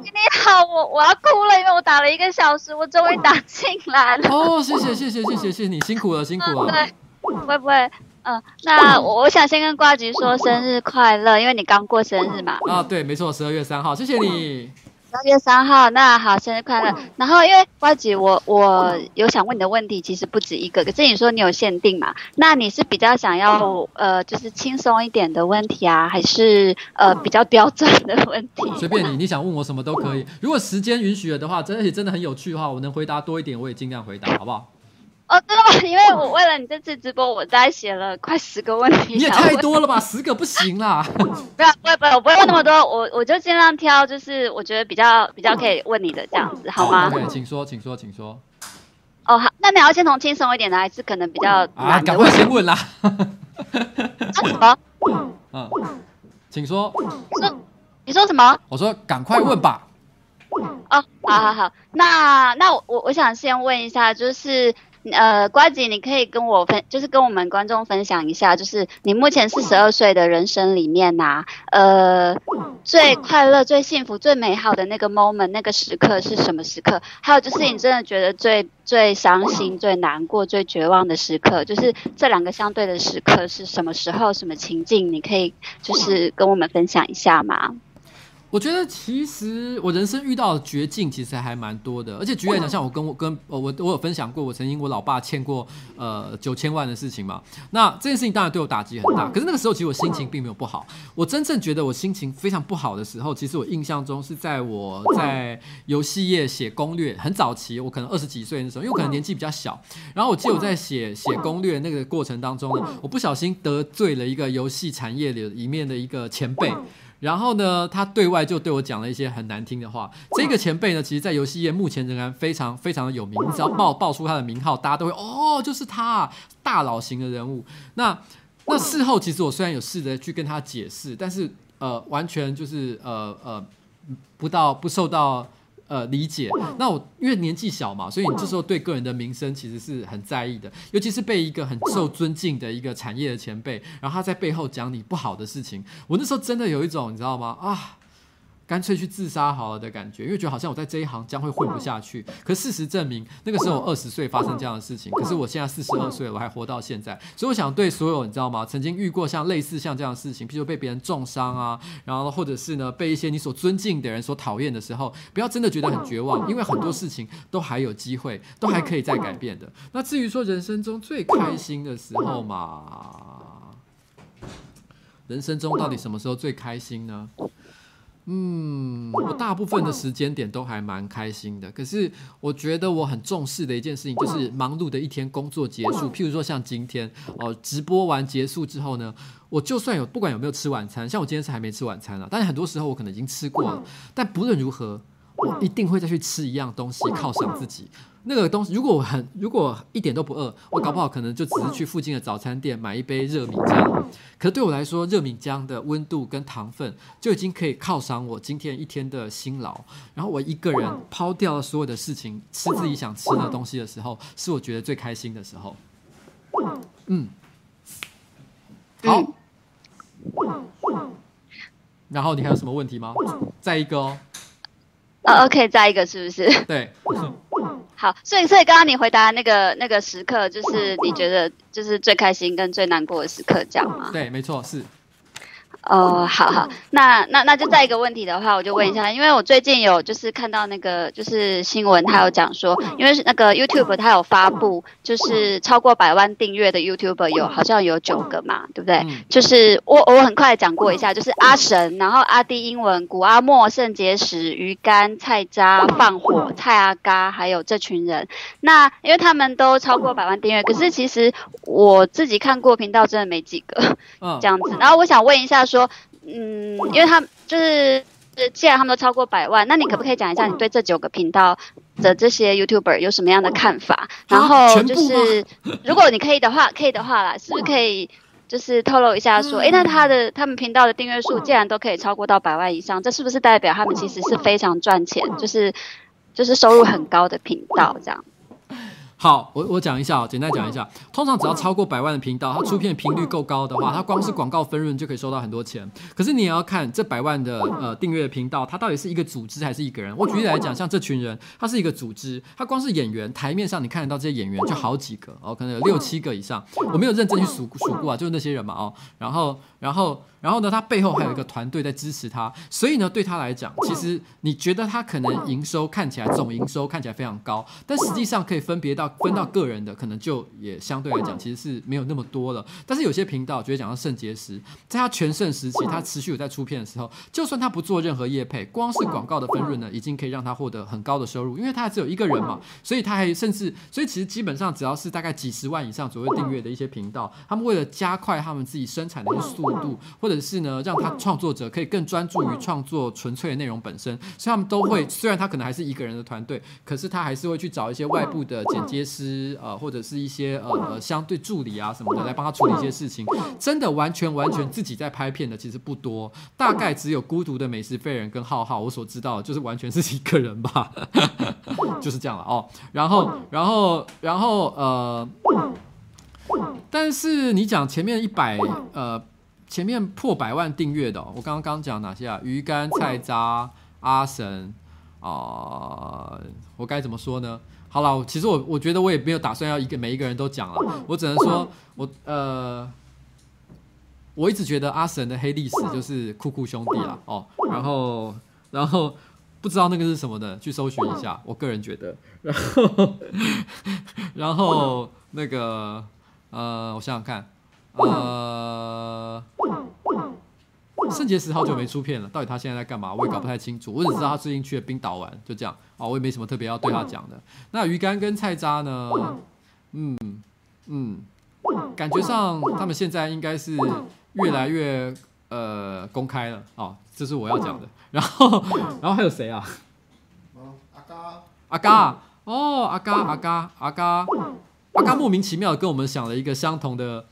你好，我我要哭了，因为我打了一个小时，我终于打进来了。哦，谢谢谢谢谢谢谢你辛苦了辛苦了。对，不会不会，嗯、那我我想先跟瓜吉说生日快乐，因为你刚过生日嘛。啊，对，没错，十二月三号，谢谢你。八月三号，那好，生日快乐。然后因为瓜姐，我我有想问你的问题，其实不止一个。可是你说你有限定嘛？那你是比较想要呃，就是轻松一点的问题啊，还是呃比较刁钻的问题？随便你，你想问我什么都可以。如果时间允许了的话，真的真的很有趣的话，我能回答多一点，我也尽量回答，好不好？哦，真的吗？因为我为了你这次直播，我大概写了快十个问题。你也太多了吧，十个不行啦。不要，不要，不要，我不会问那么多，我我就尽量挑，就是我觉得比较比较可以问你的这样子，好吗？对，请说，请说，请说。哦，好，那你要先从轻松一点的，还是可能比较啊？赶快先问啦。啊什么？嗯，请说。你说你说什么？我说赶快问吧。哦，好好好，那那我我想先问一下，就是。呃，瓜吉，你可以跟我分，就是跟我们观众分享一下，就是你目前四十二岁的人生里面呐、呃，最快乐、最幸福、最美好的那个 moment，那个时刻是什么时刻？还有就是你真的觉得最最伤心、最难过、最绝望的时刻，就是这两个相对的时刻是什么时候、什么情境？你可以就是跟我们分享一下吗？我觉得其实我人生遇到的绝境其实还蛮多的，而且举例来讲，像我跟我跟我我我有分享过，我曾经我老爸欠过呃九千万的事情嘛。那这件事情当然对我打击很大，可是那个时候其实我心情并没有不好。我真正觉得我心情非常不好的时候，其实我印象中是在我在游戏业写攻略很早期，我可能二十几岁的时候，因为我可能年纪比较小。然后我记得我在写写攻略那个过程当中呢，我不小心得罪了一个游戏产业里里面的一个前辈。然后呢，他对外就对我讲了一些很难听的话。这个前辈呢，其实，在游戏业目前仍然非常非常的有名。你只要报报出他的名号，大家都会哦，就是他，大佬型的人物。那那事后，其实我虽然有试着去跟他解释，但是呃，完全就是呃呃，不到不受到。呃，理解。那我因为年纪小嘛，所以你这时候对个人的名声其实是很在意的，尤其是被一个很受尊敬的一个产业的前辈，然后他在背后讲你不好的事情，我那时候真的有一种你知道吗？啊。干脆去自杀好了的感觉，因为觉得好像我在这一行将会混不下去。可事实证明，那个时候我二十岁发生这样的事情，可是我现在四十二岁了，我还活到现在。所以我想对所有你知道吗？曾经遇过像类似像这样的事情，譬如被别人重伤啊，然后或者是呢被一些你所尊敬的人所讨厌的时候，不要真的觉得很绝望，因为很多事情都还有机会，都还可以再改变的。那至于说人生中最开心的时候嘛，人生中到底什么时候最开心呢？嗯，我大部分的时间点都还蛮开心的。可是我觉得我很重视的一件事情，就是忙碌的一天工作结束，譬如说像今天哦，直播完结束之后呢，我就算有不管有没有吃晚餐，像我今天是还没吃晚餐啊，但是很多时候我可能已经吃过了。但不论如何，我一定会再去吃一样东西犒赏自己。那个东西，如果我很如果一点都不饿，我搞不好可能就只是去附近的早餐店买一杯热米浆。可是对我来说，热米浆的温度跟糖分就已经可以犒赏我今天一天的辛劳。然后我一个人抛掉了所有的事情，吃自己想吃的东西的时候，是我觉得最开心的时候。嗯，好。然后你还有什么问题吗？再一个哦。呃，OK，再一个是不是？对。好，所以所以刚刚你回答那个那个时刻，就是你觉得就是最开心跟最难过的时刻，这样吗？对，没错，是。哦，好好，那那那就再一个问题的话，我就问一下，因为我最近有就是看到那个就是新闻，他有讲说，因为是那个 YouTube 他有发布，就是超过百万订阅的 YouTuber 有好像有九个嘛，对不对？就是我我很快讲过一下，就是阿神，然后阿弟英文、古阿莫、圣结石、鱼干、菜渣、放火、蔡阿嘎，还有这群人。那因为他们都超过百万订阅，可是其实我自己看过频道真的没几个这样子。然后我想问一下说。说，嗯，因为他们就是，既然他们都超过百万，那你可不可以讲一下你对这九个频道的这些 YouTuber 有什么样的看法？然后就是，如果你可以的话，可以的话啦，是不是可以就是透露一下说，诶，那他的他们频道的订阅数既然都可以超过到百万以上，这是不是代表他们其实是非常赚钱，就是就是收入很高的频道这样？好，我我讲一下，简单讲一下。通常只要超过百万的频道，它出片频率够高的话，它光是广告分润就可以收到很多钱。可是你也要看这百万的呃订阅的频道，它到底是一个组织还是一个人？我举例来讲，像这群人，他是一个组织，他光是演员台面上你看得到这些演员就好几个哦，可能有六七个以上。我没有认真去数数过啊，就是那些人嘛哦。然后，然后。然后呢，他背后还有一个团队在支持他，所以呢，对他来讲，其实你觉得他可能营收看起来总营收看起来非常高，但实际上可以分别到分到个人的，可能就也相对来讲其实是没有那么多了。但是有些频道，觉得讲到肾结石，在他全盛时期，他持续有在出片的时候，就算他不做任何业配，光是广告的分润呢，已经可以让他获得很高的收入，因为他还只有一个人嘛，所以他还甚至，所以其实基本上只要是大概几十万以上左右订阅的一些频道，他们为了加快他们自己生产的速度，或者是呢，让他创作者可以更专注于创作纯粹的内容本身，所以他们都会，虽然他可能还是一个人的团队，可是他还是会去找一些外部的剪接师呃或者是一些呃相对助理啊什么的来帮他处理一些事情，真的完全完全自己在拍片的其实不多，大概只有孤独的美食废人跟浩浩，我所知道的就是完全是一个人吧，就是这样了哦。然后然后然后呃，但是你讲前面一百呃前面破百万订阅的、我刚刚刚讲哪些啊？鱼干、菜渣、阿神。啊、呃，我该怎么说呢？好了，其实我我觉得我也没有打算要一个每一个人都讲了，我只能说，我呃，我一直觉得阿神的黑历史就是酷酷兄弟啦，哦，然后然后不知道那个是什么的，去搜寻一下，我个人觉得，然后然后那个呃，我想想看，呃。圣结石好久没出片了，到底他现在在干嘛？我也搞不太清楚。我只知道他最近去了冰岛玩，就这样。哦，我也没什么特别要对他讲的。那鱼干跟菜渣呢？嗯嗯，感觉上他们现在应该是越来越呃公开了。哦，这是我要讲的。然后然后还有谁啊？阿嘎阿嘎哦，阿嘎阿嘎阿嘎阿嘎莫名其妙的跟我们想了一个相同的。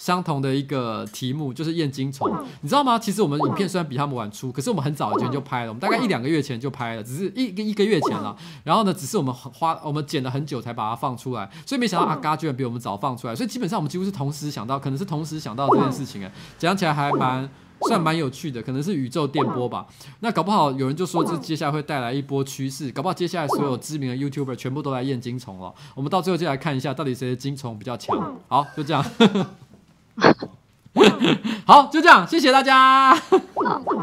相同的一个题目就是验精虫，你知道吗？其实我们影片虽然比他们晚出，可是我们很早以前就拍了，我们大概一两个月前就拍了，只是一个一个月前了。然后呢，只是我们花我们剪了很久才把它放出来，所以没想到阿嘎居然比我们早放出来，所以基本上我们几乎是同时想到，可能是同时想到这件事情哎，讲起来还蛮算蛮有趣的，可能是宇宙电波吧。那搞不好有人就说这接下来会带来一波趋势，搞不好接下来所有知名的 YouTuber 全部都来验金虫了。我们到最后就来看一下到底谁的精虫比较强。好，就这样。好，就这样，谢谢大家。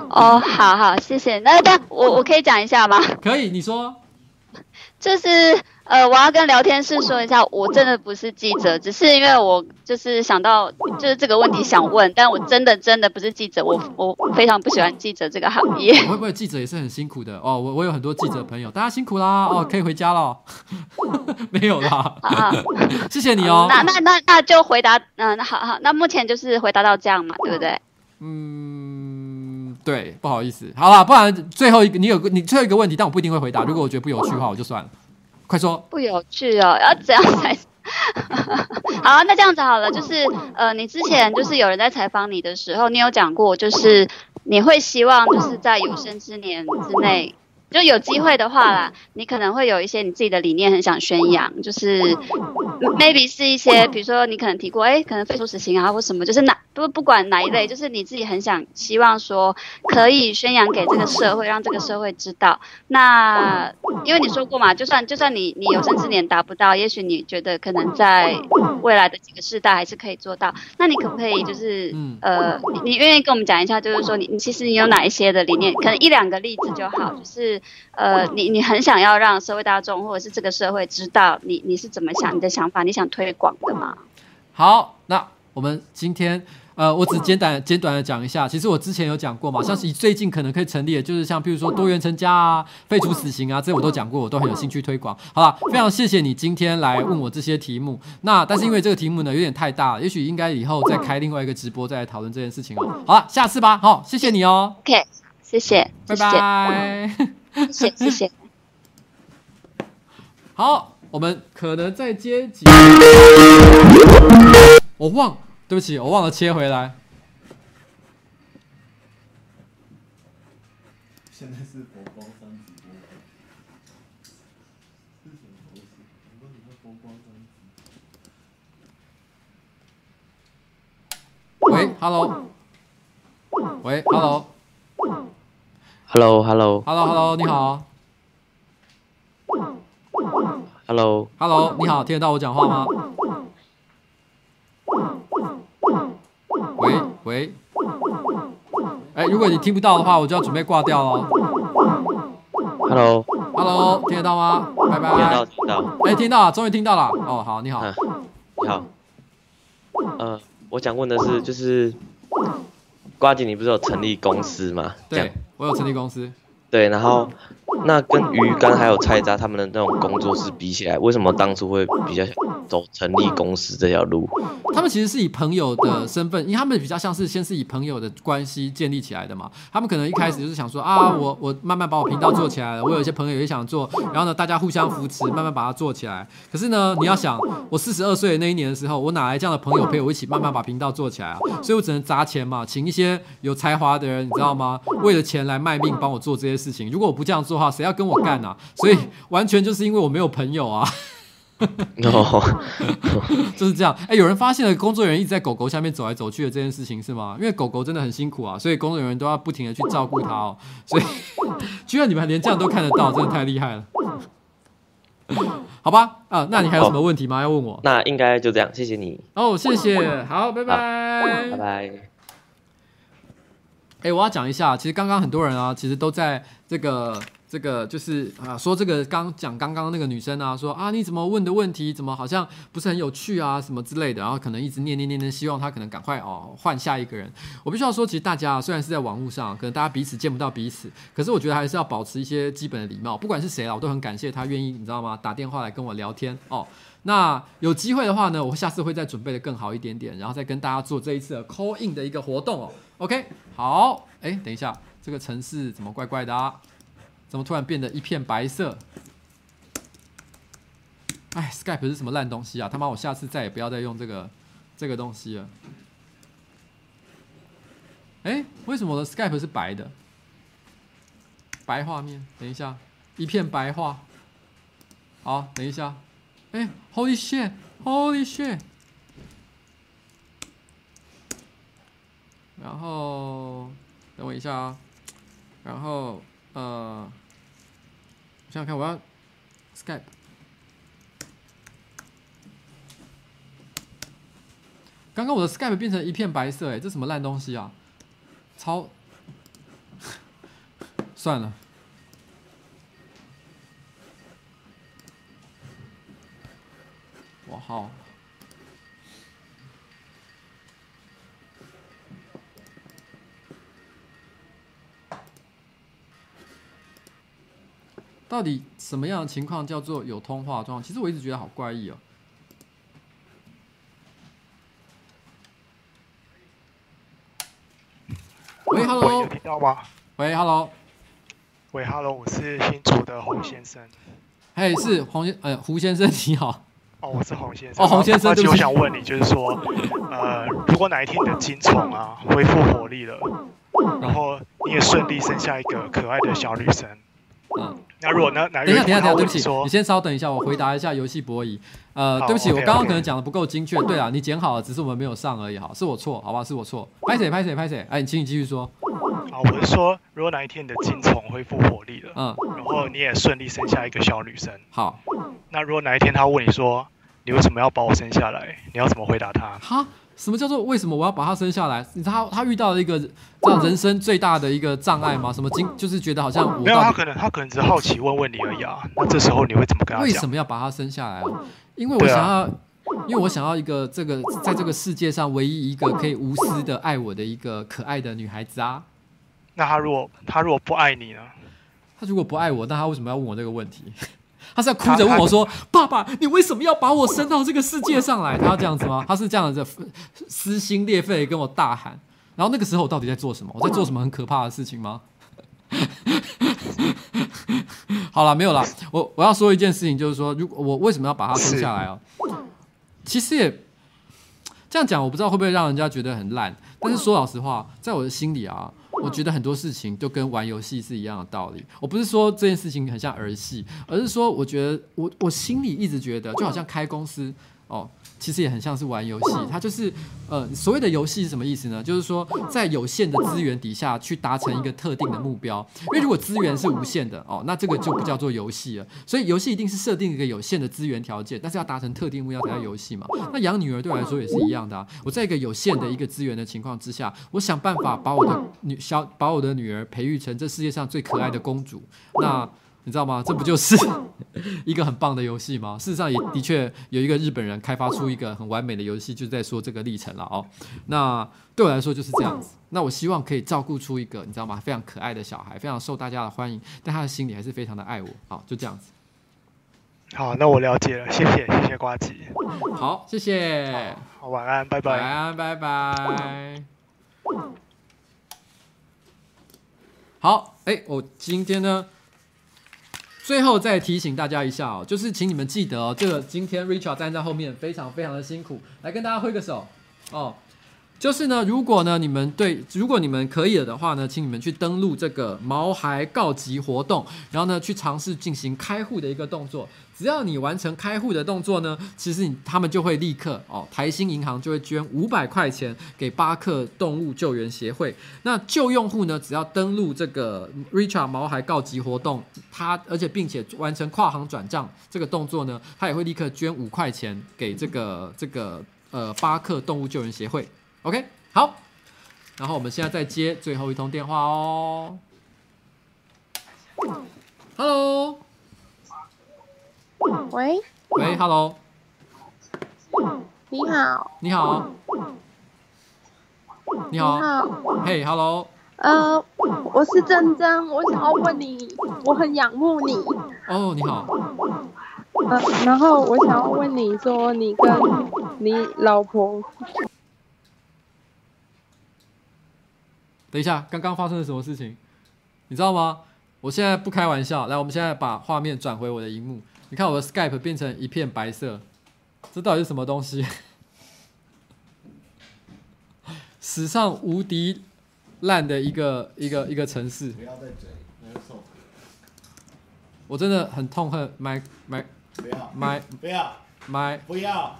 哦，好好，谢谢。那那我我可以讲一下吗？可以，你说。就是呃，我要跟聊天室说一下，我真的不是记者，只是因为我就是想到就是这个问题想问，但我真的真的不是记者，我我非常不喜欢记者这个行业。会不会记者也是很辛苦的哦？我我有很多记者朋友，大家辛苦啦哦，可以回家了。没有啦，啊谢谢你哦。那那那那就回答，嗯，那好好，那目前就是回答到这样嘛，对不对？嗯，对，不好意思，好了，不然最后一个你有个你最后一个问题，但我不一定会回答。如果我觉得不有趣的话，我就算了。快说，不有趣哦，要怎样才？好，那这样子好了，就是呃，你之前就是有人在采访你的时候，你有讲过，就是你会希望就是在有生之年之内。就有机会的话啦，你可能会有一些你自己的理念很想宣扬，就是 maybe 是一些，比如说你可能提过，哎，可能废除死刑啊或什么，就是哪不不管哪一类，就是你自己很想希望说可以宣扬给这个社会，让这个社会知道。那因为你说过嘛，就算就算你你有生之年达不到，也许你觉得可能在未来的几个世代还是可以做到。那你可不可以就是呃，你你愿意跟我们讲一下，就是说你你其实你有哪一些的理念，可能一两个例子就好，就是。呃，你你很想要让社会大众或者是这个社会知道你你是怎么想，你的想法，你想推广的吗？好，那我们今天呃，我只简短简短的讲一下。其实我之前有讲过嘛，像是最近可能可以成立的，就是像譬如说多元成家啊、废除死刑啊，这些我都讲过，我都很有兴趣推广。好了，非常谢谢你今天来问我这些题目。那但是因为这个题目呢有点太大了，也许应该以后再开另外一个直播再来讨论这件事情哦。好了，下次吧。好，谢谢你哦。OK，谢谢，拜拜。谢谢谢谢。好，我们可能再接几。我忘，对不起，我忘了切回来。现在是佛光山直播。喂，Hello。喂，Hello。Hello，Hello，Hello，Hello，你好。Hello，Hello，你好，听得到我讲话吗？喂喂，哎，如果你听不到的话，我就要准备挂掉了。Hello，Hello，听得到吗？拜拜。听到，听到。哎，听到了，终于听到了。哦，好，你好。你好。呃，我想问的是，就是。瓜姐，你不是有成立公司吗？对，我有成立公司。对，然后那跟鱼竿还有菜渣他们的那种工作室比起来，为什么当初会比较想走成立公司这条路？他们其实是以朋友的身份，因为他们比较像是先是以朋友的关系建立起来的嘛。他们可能一开始就是想说啊，我我慢慢把我频道做起来了，我有一些朋友也想做，然后呢，大家互相扶持，慢慢把它做起来。可是呢，你要想，我四十二岁的那一年的时候，我哪来这样的朋友陪我一起慢慢把频道做起来啊？所以我只能砸钱嘛，请一些有才华的人，你知道吗？为了钱来卖命帮我做这些事情。如果我不这样做的话，谁要跟我干啊？所以完全就是因为我没有朋友啊。哦，就是这样。哎、欸，有人发现了工作人员一直在狗狗下面走来走去的这件事情是吗？因为狗狗真的很辛苦啊，所以工作人员都要不停的去照顾它哦。所以，居然你们连这样都看得到，真的太厉害了。好吧，啊，那你还有什么问题吗？要问我？那应该就这样，谢谢你。哦，谢谢，好，拜拜，拜拜。哎、我要讲一下，其实刚刚很多人啊，其实都在这个。这个就是啊，说这个刚讲刚刚那个女生啊，说啊，你怎么问的问题怎么好像不是很有趣啊，什么之类的，然后可能一直念念念念，希望她可能赶快哦换下一个人。我必须要说，其实大家虽然是在网络上，可能大家彼此见不到彼此，可是我觉得还是要保持一些基本的礼貌。不管是谁啊，我都很感谢他愿意，你知道吗？打电话来跟我聊天哦。那有机会的话呢，我下次会再准备的更好一点点，然后再跟大家做这一次的 call in 的一个活动哦。OK，好，哎，等一下，这个城市怎么怪怪的啊？怎么突然变得一片白色？哎，Skype 是什么烂东西啊！他妈，我下次再也不要再用这个这个东西了。哎，为什么我的 Skype 是白的？白画面，等一下，一片白画。好，等一下。哎，Holy shit，Holy shit。然后，等我一下啊。然后。呃，想想看，我要 Skype。刚刚我的 Skype 变成一片白色，哎，这什么烂东西啊？超，算了，我好。到底什么样的情况叫做有通话状况？其实我一直觉得好怪异哦。喂，Hello，有听到吗？喂，Hello，喂，Hello，我是新竹的洪先生。嘿，是洪先，呃，胡先生你好。哦，我是洪先生。哦，洪先生，对不起。我想问你，就是说，呃，如果哪一天你的精虫啊恢复活力了，然后你也顺利生下一个可爱的小女生。嗯，那如果呢？等一下，等一下，等一下，对不起，你先稍等一下，我回答一下游戏博弈。呃，对不起，我刚刚可能讲的不够精确。对啊，你剪好了，只是我们没有上而已，好，是我错，好吧，是我错。拍谁？拍谁？拍谁？哎，请你继续说。啊，我是说，如果哪一天你的精虫恢复活力了，嗯，然后你也顺利生下一个小女生，好，那如果哪一天他问你说，你为什么要把我生下来？你要怎么回答他？哈？什么叫做为什么我要把他生下来？你知道他他遇到了一个这样人生最大的一个障碍吗？什么经就是觉得好像没有，他可能他可能只是好奇问问你而已啊。那这时候你会怎么跟他讲？为什么要把他生下来？因为我想要，啊、因为我想要一个这个在这个世界上唯一一个可以无私的爱我的一个可爱的女孩子啊。那他如果他如果不爱你呢？他如果不爱我，那他为什么要问我这个问题？他是要哭着问我说：“爸爸，你为什么要把我生到这个世界上来？”他要这样子吗？他是这样子撕心裂肺跟我大喊。然后那个时候我到底在做什么？我在做什么很可怕的事情吗？好了，没有了。我我要说一件事情，就是说，如果我为什么要把他生下来哦？其实也这样讲，我不知道会不会让人家觉得很烂。但是说老实话，在我的心里啊。我觉得很多事情就跟玩游戏是一样的道理。我不是说这件事情很像儿戏，而是说，我觉得我我心里一直觉得，就好像开公司哦。其实也很像是玩游戏，它就是呃所谓的游戏是什么意思呢？就是说在有限的资源底下去达成一个特定的目标。因为如果资源是无限的哦，那这个就不叫做游戏了。所以游戏一定是设定一个有限的资源条件，但是要达成特定目标才叫游戏嘛。那养女儿对我来说也是一样的啊。我在一个有限的一个资源的情况之下，我想办法把我的女小把我的女儿培育成这世界上最可爱的公主。那你知道吗？这不就是 一个很棒的游戏吗？事实上也的确有一个日本人开发出一个很完美的游戏，就是在说这个历程了哦。那对我来说就是这样子。那我希望可以照顾出一个你知道吗？非常可爱的小孩，非常受大家的欢迎，但他的心里还是非常的爱我。好，就这样子。好，那我了解了，谢谢，谢谢瓜吉。好，谢谢。好，晚安，拜拜。晚安，拜拜。好，哎，我今天呢，最后再提醒大家一下哦，就是请你们记得哦，这个今天 Richard 站在后面非常非常的辛苦，来跟大家挥个手哦。就是呢，如果呢你们对，如果你们可以了的话呢，请你们去登录这个毛孩告急活动，然后呢去尝试进行开户的一个动作。只要你完成开户的动作呢，其实你他们就会立刻哦，台新银行就会捐五百块钱给巴克动物救援协会。那旧用户呢，只要登录这个 Richard 毛孩告急活动，他而且并且完成跨行转账这个动作呢，他也会立刻捐五块钱给这个这个呃巴克动物救援协会。OK，好，然后我们现在再接最后一通电话哦。Hello，喂，喂，Hello，你好，你好，你好，嘿，Hello，呃，我是珍珍，我想要问你，我很仰慕你。哦，你好。呃，然后我想要问你说，你跟你老婆。等一下，刚刚发生了什么事情？你知道吗？我现在不开玩笑，来，我们现在把画面转回我的荧幕。你看我的 Skype 变成一片白色，这到底是什么东西？史上无敌烂的一个一个一个城市。不要再嘴，没有错。我真的很痛恨 My My 不要 My 不要 My 不要。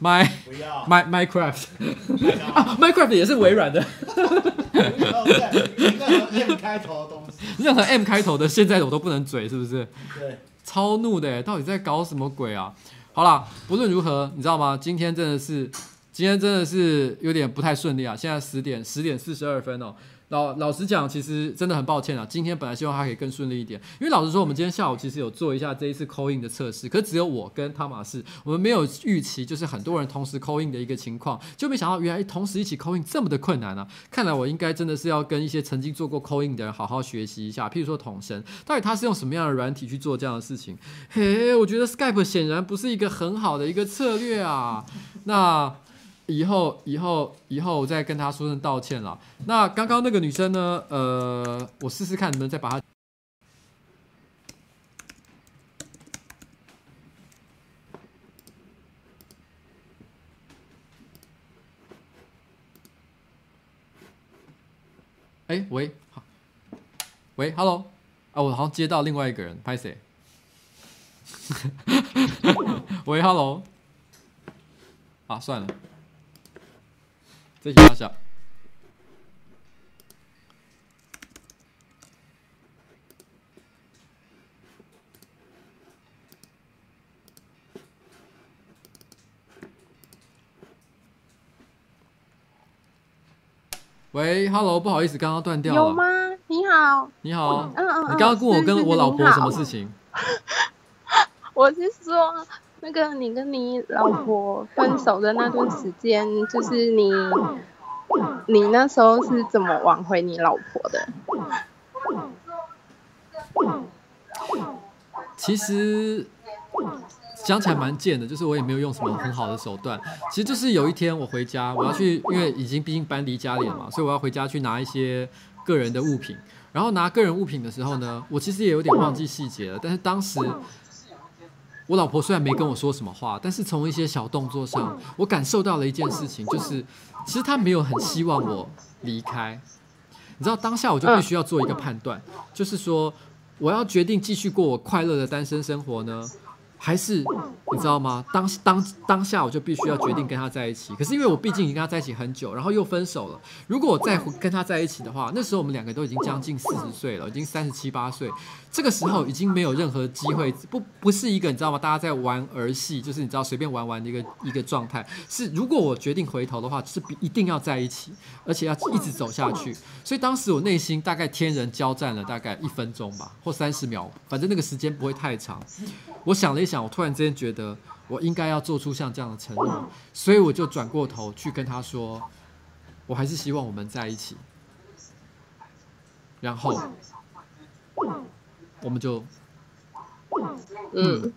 My 不要 My Minecraft 啊，Minecraft 也是微软的。任何 M 开头的东西，任何 M 开头的，现在我都不能嘴，是不是？对，超怒的，到底在搞什么鬼啊？好啦，不论如何，你知道吗？今天真的是，今天真的是有点不太顺利啊！现在十点十点四十二分哦。老老实讲，其实真的很抱歉啊。今天本来希望他可以更顺利一点，因为老实说，我们今天下午其实有做一下这一次 call in 的测试，可只有我跟汤马士，我们没有预期就是很多人同时 call in 的一个情况，就没想到原来同时一起 call in 这么的困难啊！看来我应该真的是要跟一些曾经做过 call in 的人好好学习一下，譬如说统神，到底他是用什么样的软体去做这样的事情？嘿，我觉得 Skype 显然不是一个很好的一个策略啊。那。以后，以后，以后我再跟他说声道歉了。那刚刚那个女生呢？呃，我试试看能不能再把她。哎，喂，好，喂，Hello，啊，我好像接到另外一个人，拍谁？喂，Hello，啊，算了。这下下。喂，Hello，不好意思，刚刚断掉了。有吗？你好。你好。嗯嗯。你刚刚跟我跟我老婆什么事情？我是说。那个，你跟你老婆分手的那段时间，就是你，你那时候是怎么挽回你老婆的？其实讲起来蛮贱的，就是我也没有用什么很好的手段。其实就是有一天我回家，我要去，因为已经毕竟搬离家里了嘛，所以我要回家去拿一些个人的物品。然后拿个人物品的时候呢，我其实也有点忘记细节了，但是当时。我老婆虽然没跟我说什么话，但是从一些小动作上，我感受到了一件事情，就是其实她没有很希望我离开。你知道，当下我就必须要做一个判断，就是说，我要决定继续过我快乐的单身生活呢，还是你知道吗？当当当下我就必须要决定跟他在一起。可是因为我毕竟已经跟他在一起很久，然后又分手了。如果我再跟他在一起的话，那时候我们两个都已经将近四十岁了，已经三十七八岁。这个时候已经没有任何机会，不不是一个你知道吗？大家在玩儿戏，就是你知道随便玩玩的一个一个状态。是如果我决定回头的话，是一定要在一起，而且要一直走下去。所以当时我内心大概天人交战了大概一分钟吧，或三十秒，反正那个时间不会太长。我想了一想，我突然之间觉得我应该要做出像这样的承诺，所以我就转过头去跟他说，我还是希望我们在一起。然后。我们就，嗯，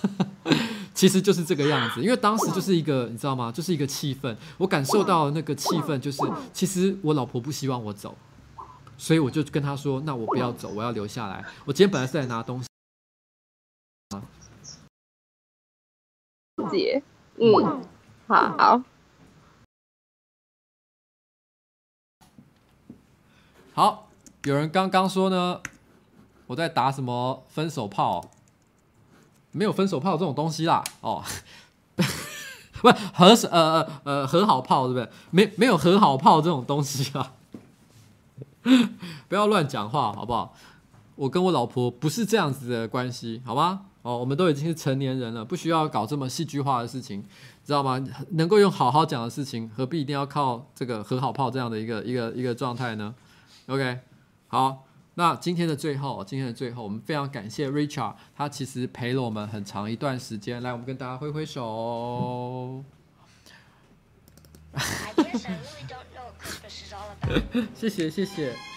其实就是这个样子，因为当时就是一个，你知道吗？就是一个气氛，我感受到那个气氛，就是其实我老婆不希望我走，所以我就跟她说：“那我不要走，我要留下来。”我今天本来是来拿东西。姐，嗯，好，好，有人刚刚说呢。我在打什么分手炮？没有分手炮这种东西啦，哦，不是和呃呃呃和好炮，对不对？没没有和好炮这种东西啊！不要乱讲话，好不好？我跟我老婆不是这样子的关系，好吗？哦，我们都已经是成年人了，不需要搞这么戏剧化的事情，知道吗？能够用好好讲的事情，何必一定要靠这个和好炮这样的一个一个一个状态呢？OK，好。那今天的最后，今天的最后，我们非常感谢 Richard，他其实陪了我们很长一段时间。来，我们跟大家挥挥手。谢谢 谢谢。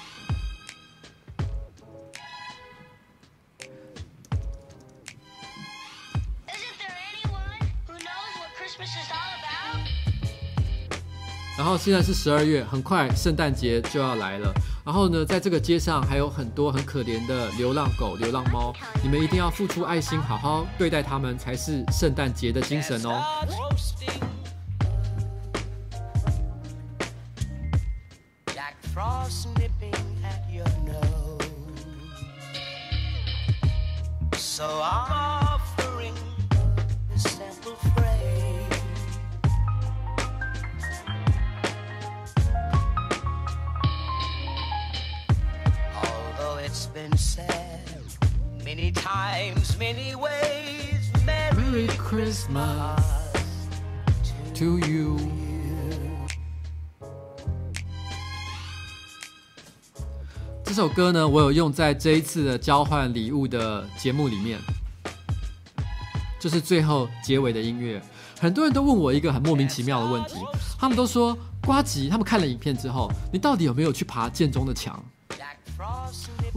然后现在是十二月，很快圣诞节就要来了。然后呢，在这个街上还有很多很可怜的流浪狗、流浪猫，你们一定要付出爱心，好好对待它们，才是圣诞节的精神哦。Many times, many ways. Merry, Christmas to you。这首歌呢，我有用在这一次的交换礼物的节目里面，就是最后结尾的音乐。很多人都问我一个很莫名其妙的问题，他们都说：“瓜吉，他们看了影片之后，你到底有没有去爬建中的墙？”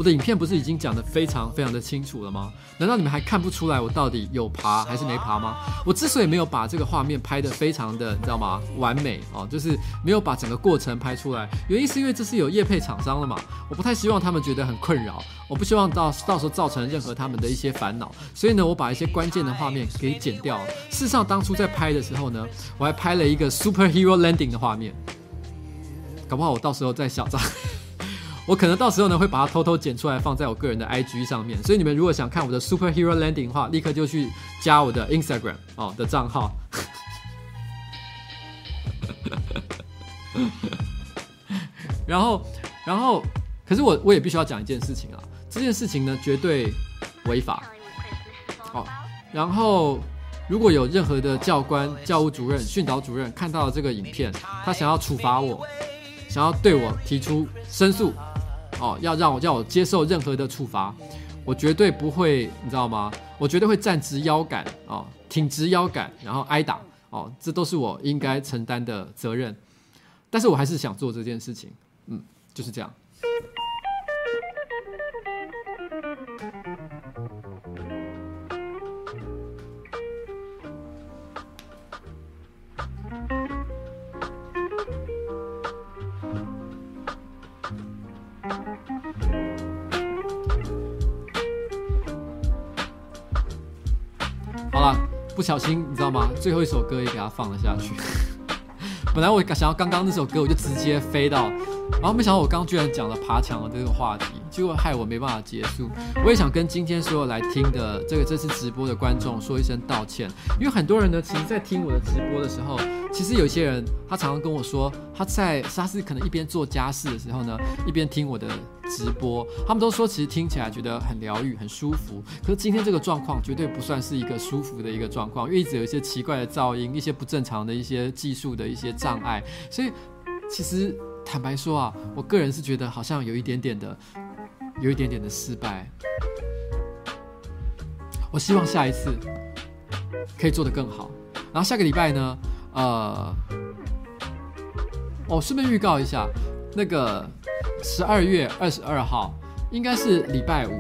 我的影片不是已经讲得非常非常的清楚了吗？难道你们还看不出来我到底有爬还是没爬吗？我之所以没有把这个画面拍得非常的，你知道吗？完美哦，就是没有把整个过程拍出来，原因是因为这是有业配厂商的嘛，我不太希望他们觉得很困扰，我不希望到到时候造成任何他们的一些烦恼，所以呢，我把一些关键的画面给剪掉。事实上，当初在拍的时候呢，我还拍了一个 superhero landing 的画面，搞不好我到时候再小张。我可能到时候呢会把它偷偷剪出来放在我个人的 IG 上面，所以你们如果想看我的 Superhero Landing 的话，立刻就去加我的 Instagram 哦的账号。然后，然后，可是我我也必须要讲一件事情啊，这件事情呢绝对违法。哦，然后如果有任何的教官、教务主任、训导主任看到了这个影片，他想要处罚我，想要对我提出申诉。哦，要让我叫我接受任何的处罚，我绝对不会，你知道吗？我绝对会站直腰杆，哦，挺直腰杆，然后挨打，哦，这都是我应该承担的责任。但是我还是想做这件事情，嗯，就是这样。不小心，你知道吗？最后一首歌也给它放了下去。本来我想要刚刚那首歌，我就直接飞到，然后没想到我刚刚居然讲了爬墙的这个话题。结果害我没办法结束。我也想跟今天所有来听的这个这次直播的观众说一声道歉，因为很多人呢，其实在听我的直播的时候，其实有些人他常常跟我说，他在他是可能一边做家事的时候呢，一边听我的直播，他们都说其实听起来觉得很疗愈、很舒服。可是今天这个状况绝对不算是一个舒服的一个状况，因为一直有一些奇怪的噪音、一些不正常的一些技术的一些障碍，所以其实。坦白说啊，我个人是觉得好像有一点点的，有一点点的失败。我希望下一次可以做得更好。然后下个礼拜呢，呃，我顺便预告一下，那个十二月二十二号应该是礼拜五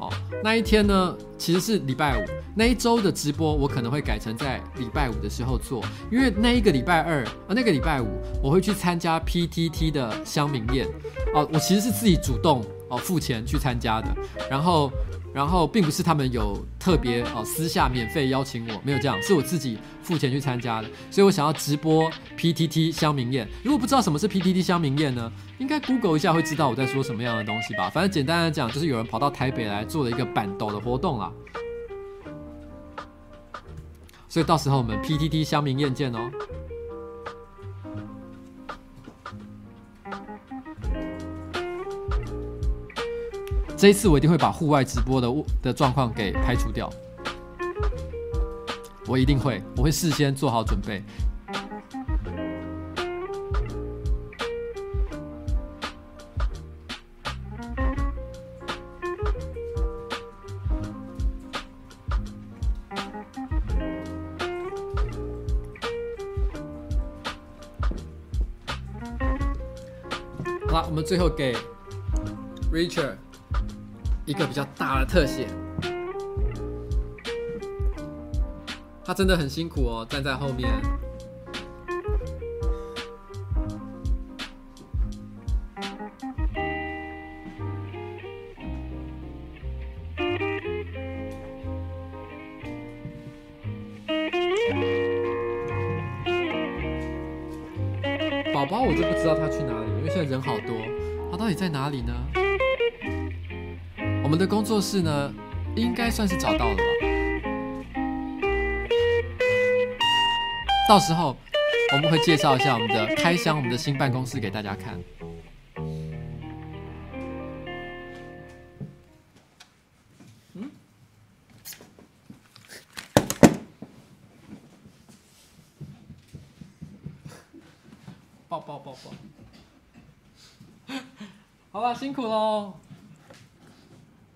哦。那一天呢，其实是礼拜五。那一周的直播，我可能会改成在礼拜五的时候做，因为那一个礼拜二啊，那个礼拜五我会去参加 PTT 的乡民宴哦，我其实是自己主动哦付钱去参加的，然后然后并不是他们有特别哦私下免费邀请我，没有这样，是我自己付钱去参加的，所以我想要直播 PTT 乡民宴。如果不知道什么是 PTT 乡民宴呢，应该 Google 一下会知道我在说什么样的东西吧。反正简单的讲，就是有人跑到台北来做了一个板斗的活动啦。所以到时候我们 PTT 乡民宴见哦。这一次我一定会把户外直播的的状况给排除掉，我一定会，我会事先做好准备。我们最后给 Richard 一个比较大的特写，他真的很辛苦哦，站在后面。宝宝，我就不知道他去哪里。因为现在人好多，他到底在哪里呢？我的工作室呢，应该算是找到了吧。到时候我们会介绍一下我们的开箱，我们的新办公室给大家看。嗯？抱抱抱抱。好了，辛苦喽。